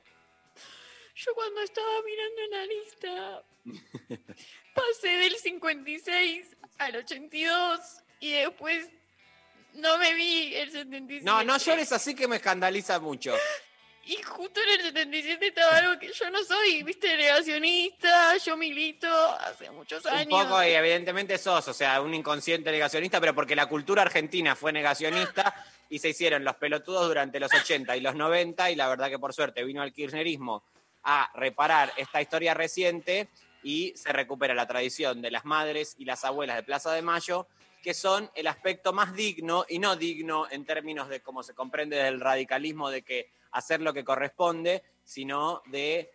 yo cuando estaba mirando la lista pasé del 56 al 82 y después no me vi el 77. No, no llores así que me escandaliza mucho. Y justo en el 77 estaba algo que yo no soy, viste, negacionista, yo milito hace muchos Un años. poco, y evidentemente sos, o sea, un inconsciente negacionista, pero porque la cultura argentina fue negacionista y se hicieron los pelotudos durante los 80 y los 90, y la verdad que por suerte vino el kirchnerismo a reparar esta historia reciente y se recupera la tradición de las madres y las abuelas de Plaza de Mayo, que son el aspecto más digno y no digno en términos de cómo se comprende del radicalismo de que hacer lo que corresponde, sino de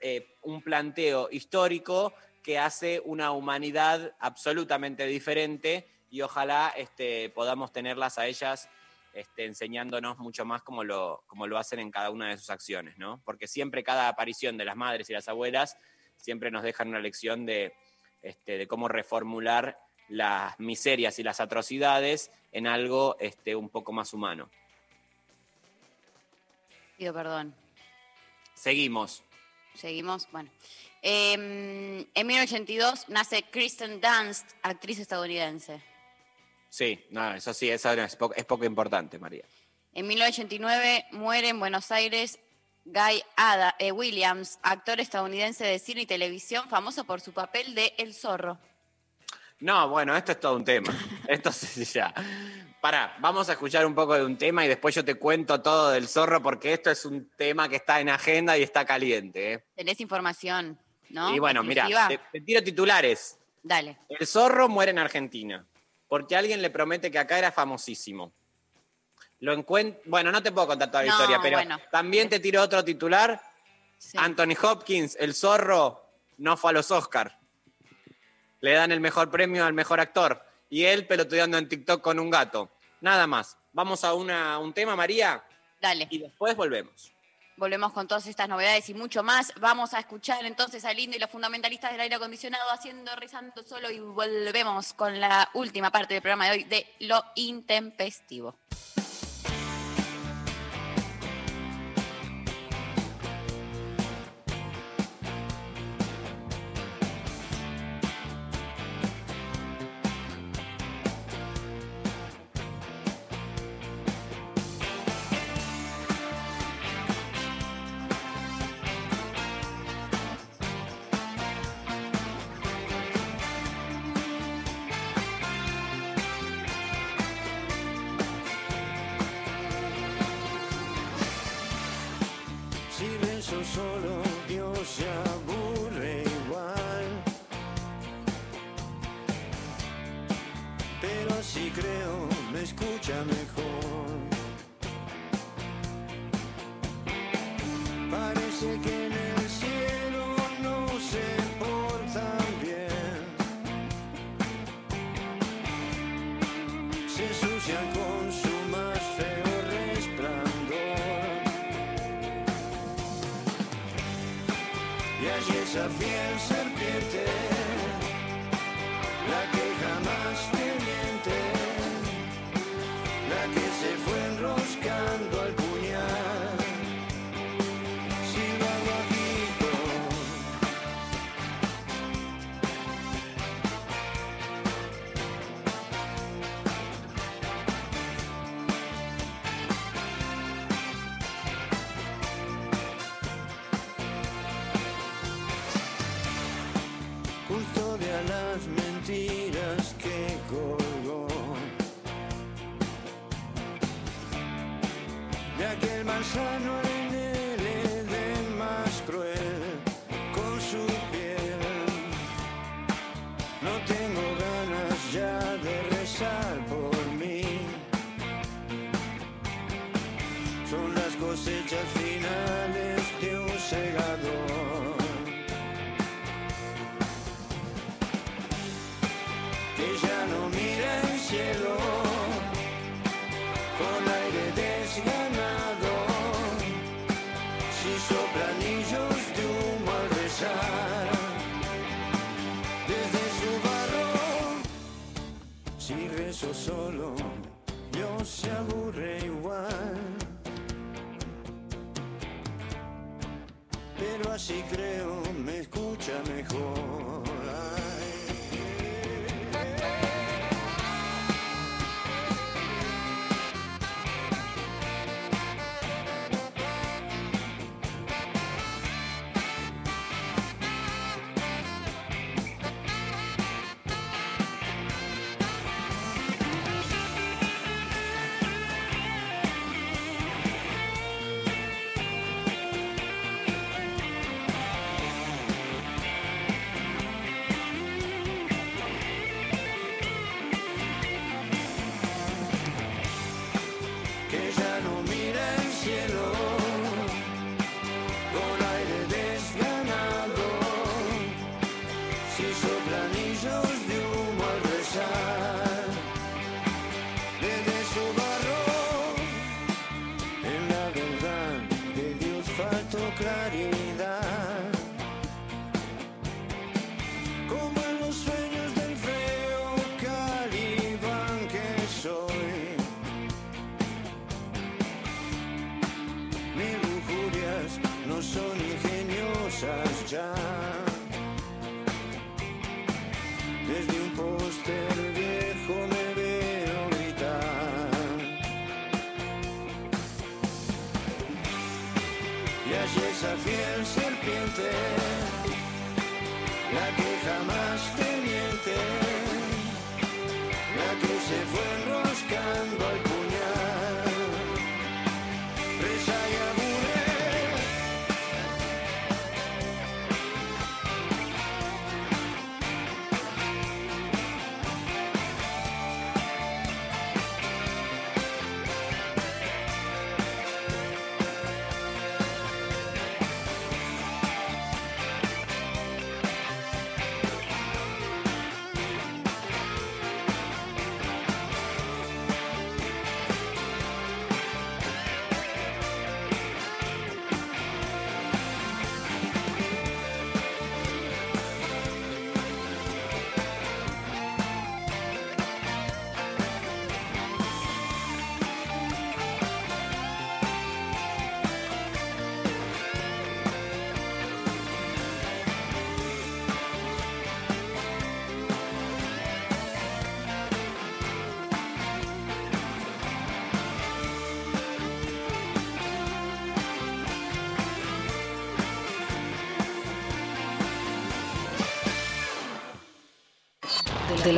eh, un planteo histórico que hace una humanidad absolutamente diferente y ojalá este, podamos tenerlas a ellas este, enseñándonos mucho más como lo, hacen en cada una de sus acciones, ¿no? Porque siempre cada aparición de las madres y las abuelas siempre nos dejan una lección de, este, de cómo reformular las miserias y las atrocidades en algo este, un poco más humano. Pido perdón. Seguimos. Seguimos. Bueno. Eh, en 1982 nace Kristen Dunst, actriz estadounidense. Sí, no, eso sí, eso es poco, es poco importante, María. En 1989 muere en Buenos Aires Guy Ada, eh, Williams, actor estadounidense de cine y televisión, famoso por su papel de El Zorro. No, bueno, esto es todo un tema. Esto sí ya. Pará, vamos a escuchar un poco de un tema y después yo te cuento todo del zorro porque esto es un tema que está en agenda y está caliente. ¿eh? Tenés información, ¿no? Y bueno, mira, te, te tiro titulares. Dale. El zorro muere en Argentina porque alguien le promete que acá era famosísimo. Lo encuent- Bueno, no te puedo contar toda la No, historia, pero bueno. también te tiro otro titular. Anthony Hopkins, el zorro, no fue a los Oscar. Le dan el mejor premio al mejor actor. Y él pelotudeando en TikTok con un gato. Nada más. Vamos a una- un tema, María. Dale. Y después volvemos. Volvemos con todas estas novedades y mucho más. Vamos a escuchar entonces a Lindo y los fundamentalistas del aire acondicionado haciendo Rizando Solo y volvemos con la última parte del programa de hoy de Lo Intempestivo. Y allí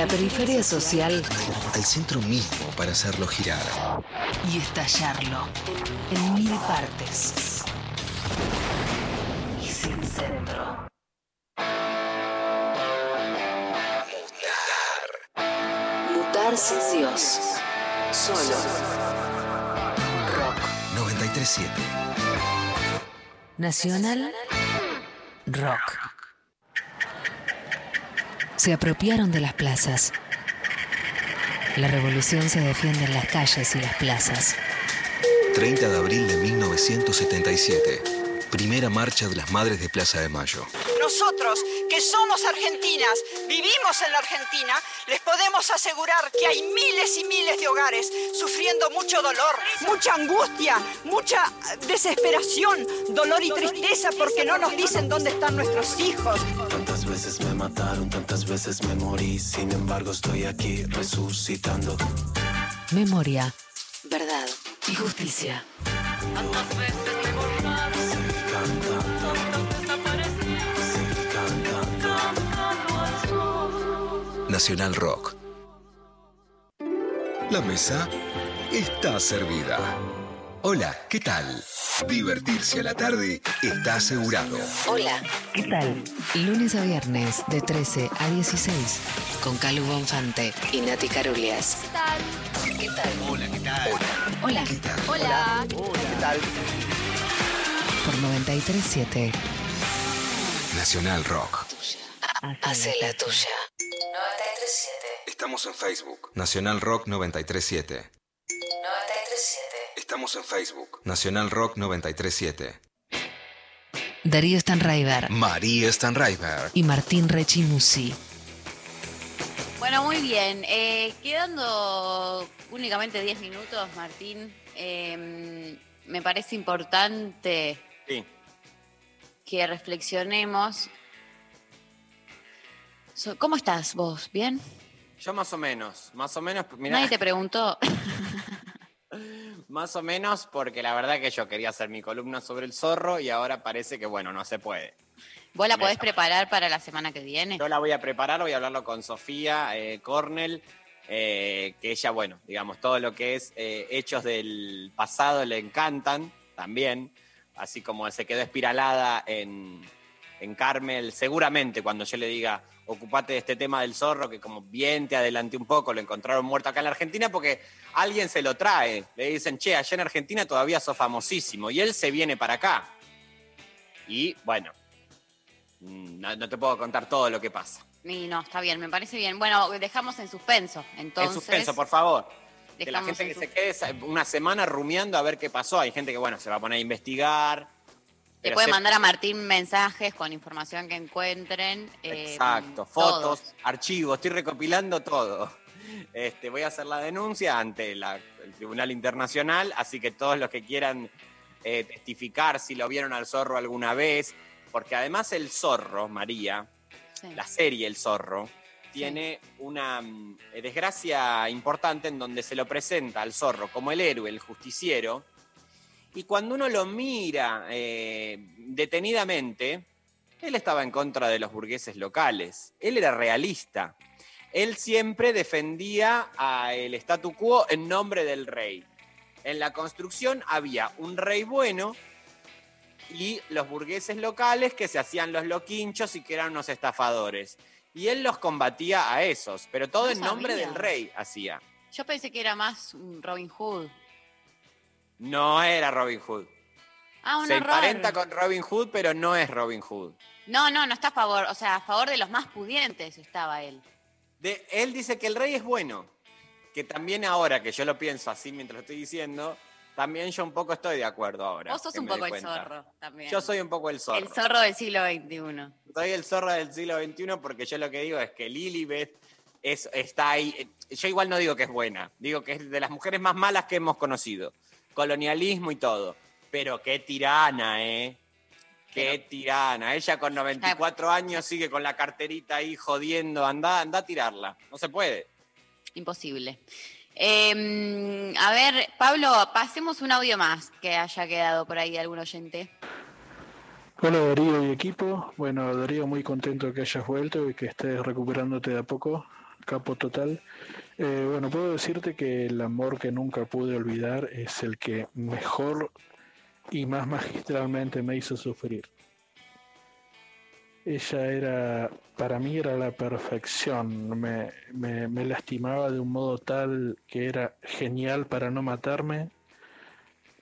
la periferia social Al centro mismo para hacerlo girar. y estallarlo en mil partes. Y sin centro. Mutar sin Dios. Solo. Rock. 937. Nacional Rock. Se apropiaron de las plazas. La revolución se defiende en las calles y las plazas. 30 de abril de 1977. Primera marcha de las Madres de Plaza de Mayo. Nosotros, que somos argentinas, vivimos en la Argentina, les podemos asegurar que hay miles y miles de hogares sufriendo mucho dolor, mucha angustia, mucha desesperación, dolor y tristeza porque no nos dicen dónde están nuestros hijos. Tantas veces me mataron, tantas veces me morí, sin embargo estoy aquí resucitando. Memoria, verdad y justicia. Nacional Rock. La mesa está servida. Hola, ¿qué tal? Divertirse a la tarde está asegurado. Hola, ¿qué tal? Lunes a viernes de 13 a 16 con Calu Bonfante y Nati Carulias. ¿Qué tal? ¿Qué tal? Hola, ¿qué tal? Hola. ¿Qué tal? Hola. ¿Qué tal? Por 937 Nacional Rock. Hace la tuya. 937 Estamos en Facebook. Nacional Rock 937. 937 Estamos en Facebook. Nacional Rock 937. Darío Stanraiver María Stanraiver. y Martín Rechimusi. Bueno, muy bien. Eh, quedando únicamente 10 minutos, Martín, eh, me parece importante Sí. que reflexionemos. So- ¿Cómo estás vos? ¿Bien? Yo más o menos, más o menos, mirá, Nadie te preguntó. más o menos porque la verdad que yo quería hacer mi columna sobre el zorro y ahora parece que bueno, no se puede. ¿Vos la Me- podés preparar para la semana que viene? Yo la voy a preparar, voy a hablarlo con Sofía eh, Cornell, eh, que ella, bueno, digamos, todo lo que es eh, hechos del pasado le encantan también, así como se quedó espiralada en, en Carmel, seguramente cuando yo le diga, ocupate de este tema del zorro, que como bien te adelanté un poco, lo encontraron muerto acá en la Argentina, porque alguien se lo trae, le dicen, che, allá en Argentina todavía sos famosísimo, y él se viene para acá. Y bueno, mm, no, no te puedo contar todo lo que pasa. Y no, está bien, me parece bien. Bueno, dejamos en suspenso. Entonces, en suspenso, por favor. Que la gente en que se quede una semana rumiando a ver qué pasó. Hay gente que, bueno, se va a poner a investigar. Le pero puede mandar a Martín mensajes con información que encuentren. eh, Exacto, todos. fotos, archivos, estoy recopilando todo. Este, voy a hacer la denuncia ante la- el Tribunal Internacional, así que todos los que quieran eh, testificar si lo vieron al zorro alguna vez, porque además el zorro, María, Sí. la serie El Zorro, tiene una mm, desgracia importante en donde se lo presenta al zorro como el héroe, el justiciero, y cuando uno lo mira eh, detenidamente, él estaba en contra de los burgueses locales, él era realista, él siempre defendía al statu quo en nombre del rey. En la construcción había un rey bueno y los burgueses locales que se hacían los loquinchos y que eran unos estafadores. Y él los combatía a esos, pero todo No en nombre del rey hacía. Yo pensé que era más un Robin Hood. No era Robin Hood. Ah, un Se horror. emparenta con Robin Hood, pero no es Robin Hood. No, no, no está a favor. O sea, a favor de los más pudientes estaba él. De, él dice que el rey es bueno. Que también ahora que yo lo pienso así mientras lo estoy diciendo, también yo un poco estoy de acuerdo ahora. Vos sos un poco el zorro también. Yo soy un poco el zorro. El zorro del siglo XXI. Soy el zorro del siglo XXI porque yo lo que digo es que Lilibet es, está ahí. Yo igual no digo que es buena, digo que es de las mujeres más malas que hemos conocido. Colonialismo y todo. Pero qué tirana, ¿eh? Qué tirana. Ella con 94 años sigue con la carterita ahí jodiendo. Anda, anda a tirarla. No se puede. Imposible. Eh, a ver, Pablo, pasemos un audio más que haya quedado por ahí de algún oyente. Hola Darío y equipo. Bueno, Darío, muy contento que hayas vuelto y que estés recuperándote de a poco. Capo total. Eh, bueno, puedo decirte que el amor que nunca pude olvidar es el que mejor y más magistralmente me hizo sufrir. Ella era, para mí era la perfección. Me, me, me lastimaba de un modo tal que era genial para no matarme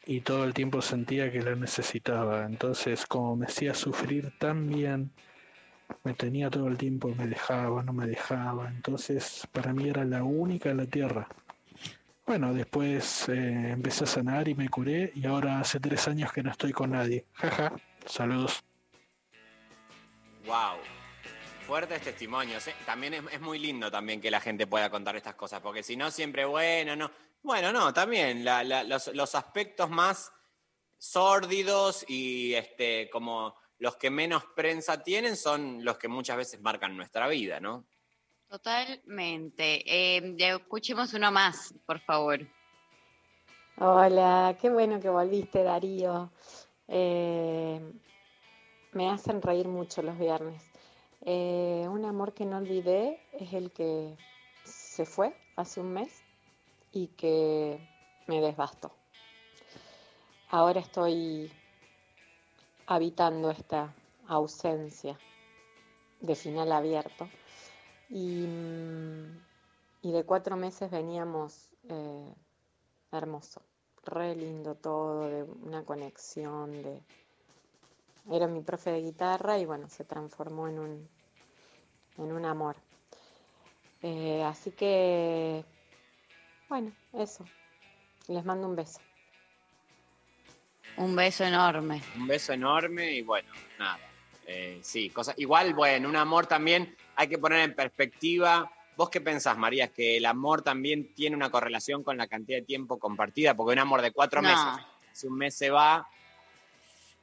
y todo el tiempo sentía que la necesitaba. Entonces, como me hacía sufrir tan bien, me tenía todo el tiempo, me dejaba, no me dejaba. Entonces, para mí era la única en la tierra. Bueno, después eh, empecé a sanar y me curé y ahora hace tres años que no estoy con nadie. Jaja, saludos. Wow. Fuertes testimonios. ¿eh? También es, muy lindo también que la gente pueda contar estas cosas, porque si no, siempre, bueno, no. Bueno, no, también los, los aspectos más sórdidos y este, como los que menos prensa tienen son los que muchas veces marcan nuestra vida, ¿no? Totalmente. Eh, escuchemos uno más, por favor. Hola, qué bueno que volviste, Darío. Eh, me hacen reír mucho los viernes. Eh, un amor que no olvidé es el que se fue hace un mes y que me desbastó. Ahora estoy habitando esta ausencia de final abierto y, mm, y de cuatro meses veníamos eh, hermoso, re lindo todo, de una conexión, de... Era mi profe de guitarra y bueno, se transformó en un, en un amor. Eh, así que, bueno, eso. Les mando un beso. Un beso enorme. Un beso enorme y bueno, nada. Eh, sí, cosa, igual, bueno, un amor también hay que poner en perspectiva. ¿Vos qué pensás, María? Que el amor también tiene una correlación con la cantidad de tiempo compartida, porque un amor de cuatro No. meses, si un mes se va,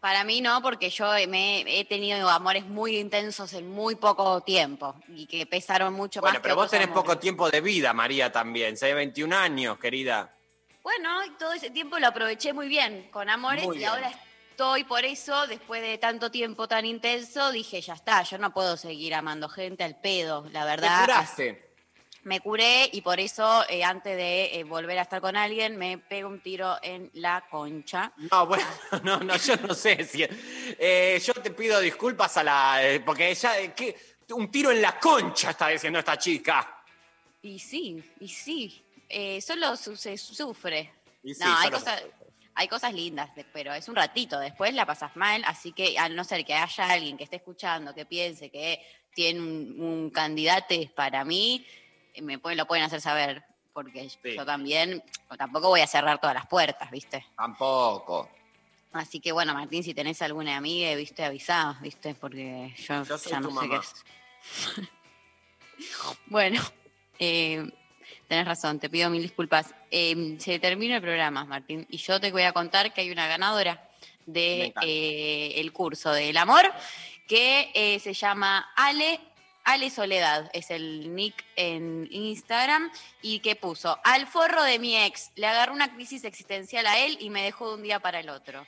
Para mí no, porque yo me he tenido amores muy intensos en muy poco tiempo y que pesaron mucho Bueno, más. pero que vos tenés amores. poco tiempo de vida, María, también. Tenés 21 años, querida. Bueno, todo ese tiempo lo aproveché muy bien con amores Muy y bien. ahora estoy por eso, después de tanto tiempo tan intenso, dije, ya está, yo no puedo seguir amando gente al pedo, la Te verdad. curaste. Me curé y por eso, eh, antes de eh, volver a estar con alguien, me pego un tiro en la concha. No, bueno, no, no, yo no sé si. eh, yo te pido disculpas a la. eh, porque ella. ¿qué? Un tiro en la concha está diciendo esta chica. Y sí, y sí, eh, solo su- se sufre. Y sí, no, hay cosas, hay cosas lindas, pero es un ratito, después la pasas mal, así que a no ser que haya alguien que esté escuchando, que piense que tiene un, un candidato para mí, eh, me pueden, lo pueden hacer saber, porque yo también, tampoco voy a cerrar todas las puertas, ¿viste? Tampoco. Así que bueno, Martín, si tenés alguna amiga, ¿viste? Avisá, ¿viste? Porque yo, ya no sé qué mamá. es. bueno, eh, tenés razón, te pido mil disculpas. Eh, se termina el programa, Martín, y yo te voy a contar que hay una ganadora Me de eh, el curso del amor que eh, se llama Ale. Ale Soledad es el nick en Instagram y que puso al forro de mi ex, le agarró una crisis existencial a él y me dejó de un día para el otro.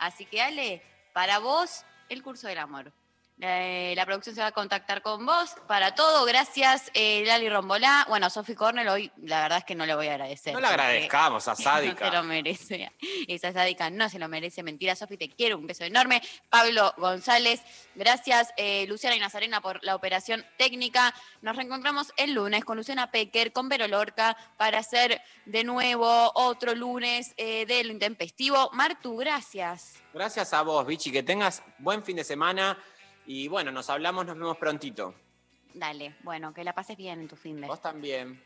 Así que Ale, para vos, el curso del amor. Eh, la producción se va a contactar con vos para todo. Gracias, eh, Lali Rombolá. Bueno, Sofi Cornell, hoy la verdad es que no le voy a agradecer. No le agradezcamos a No se Sádica. lo merece. Esa sádica no se lo merece. Mentira, Sofi, te quiero. Un beso enorme. Pablo González, gracias. eh, Luciana y Nazarena por la operación técnica. Nos reencontramos el lunes con Luciana Pecker, con Vero Lorca, para hacer de nuevo otro lunes eh, de lo intempestivo. Martu, gracias. Gracias a vos, Vichy. Que tengas buen fin de semana. Y bueno, nos hablamos, nos vemos prontito. Dale, bueno, que la pases bien en tu fin de. Vos también.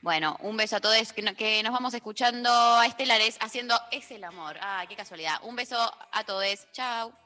Bueno, un beso a todos que, que nos vamos escuchando a Estelares haciendo Es el amor. Ah, qué casualidad. Un beso a todos. Chao.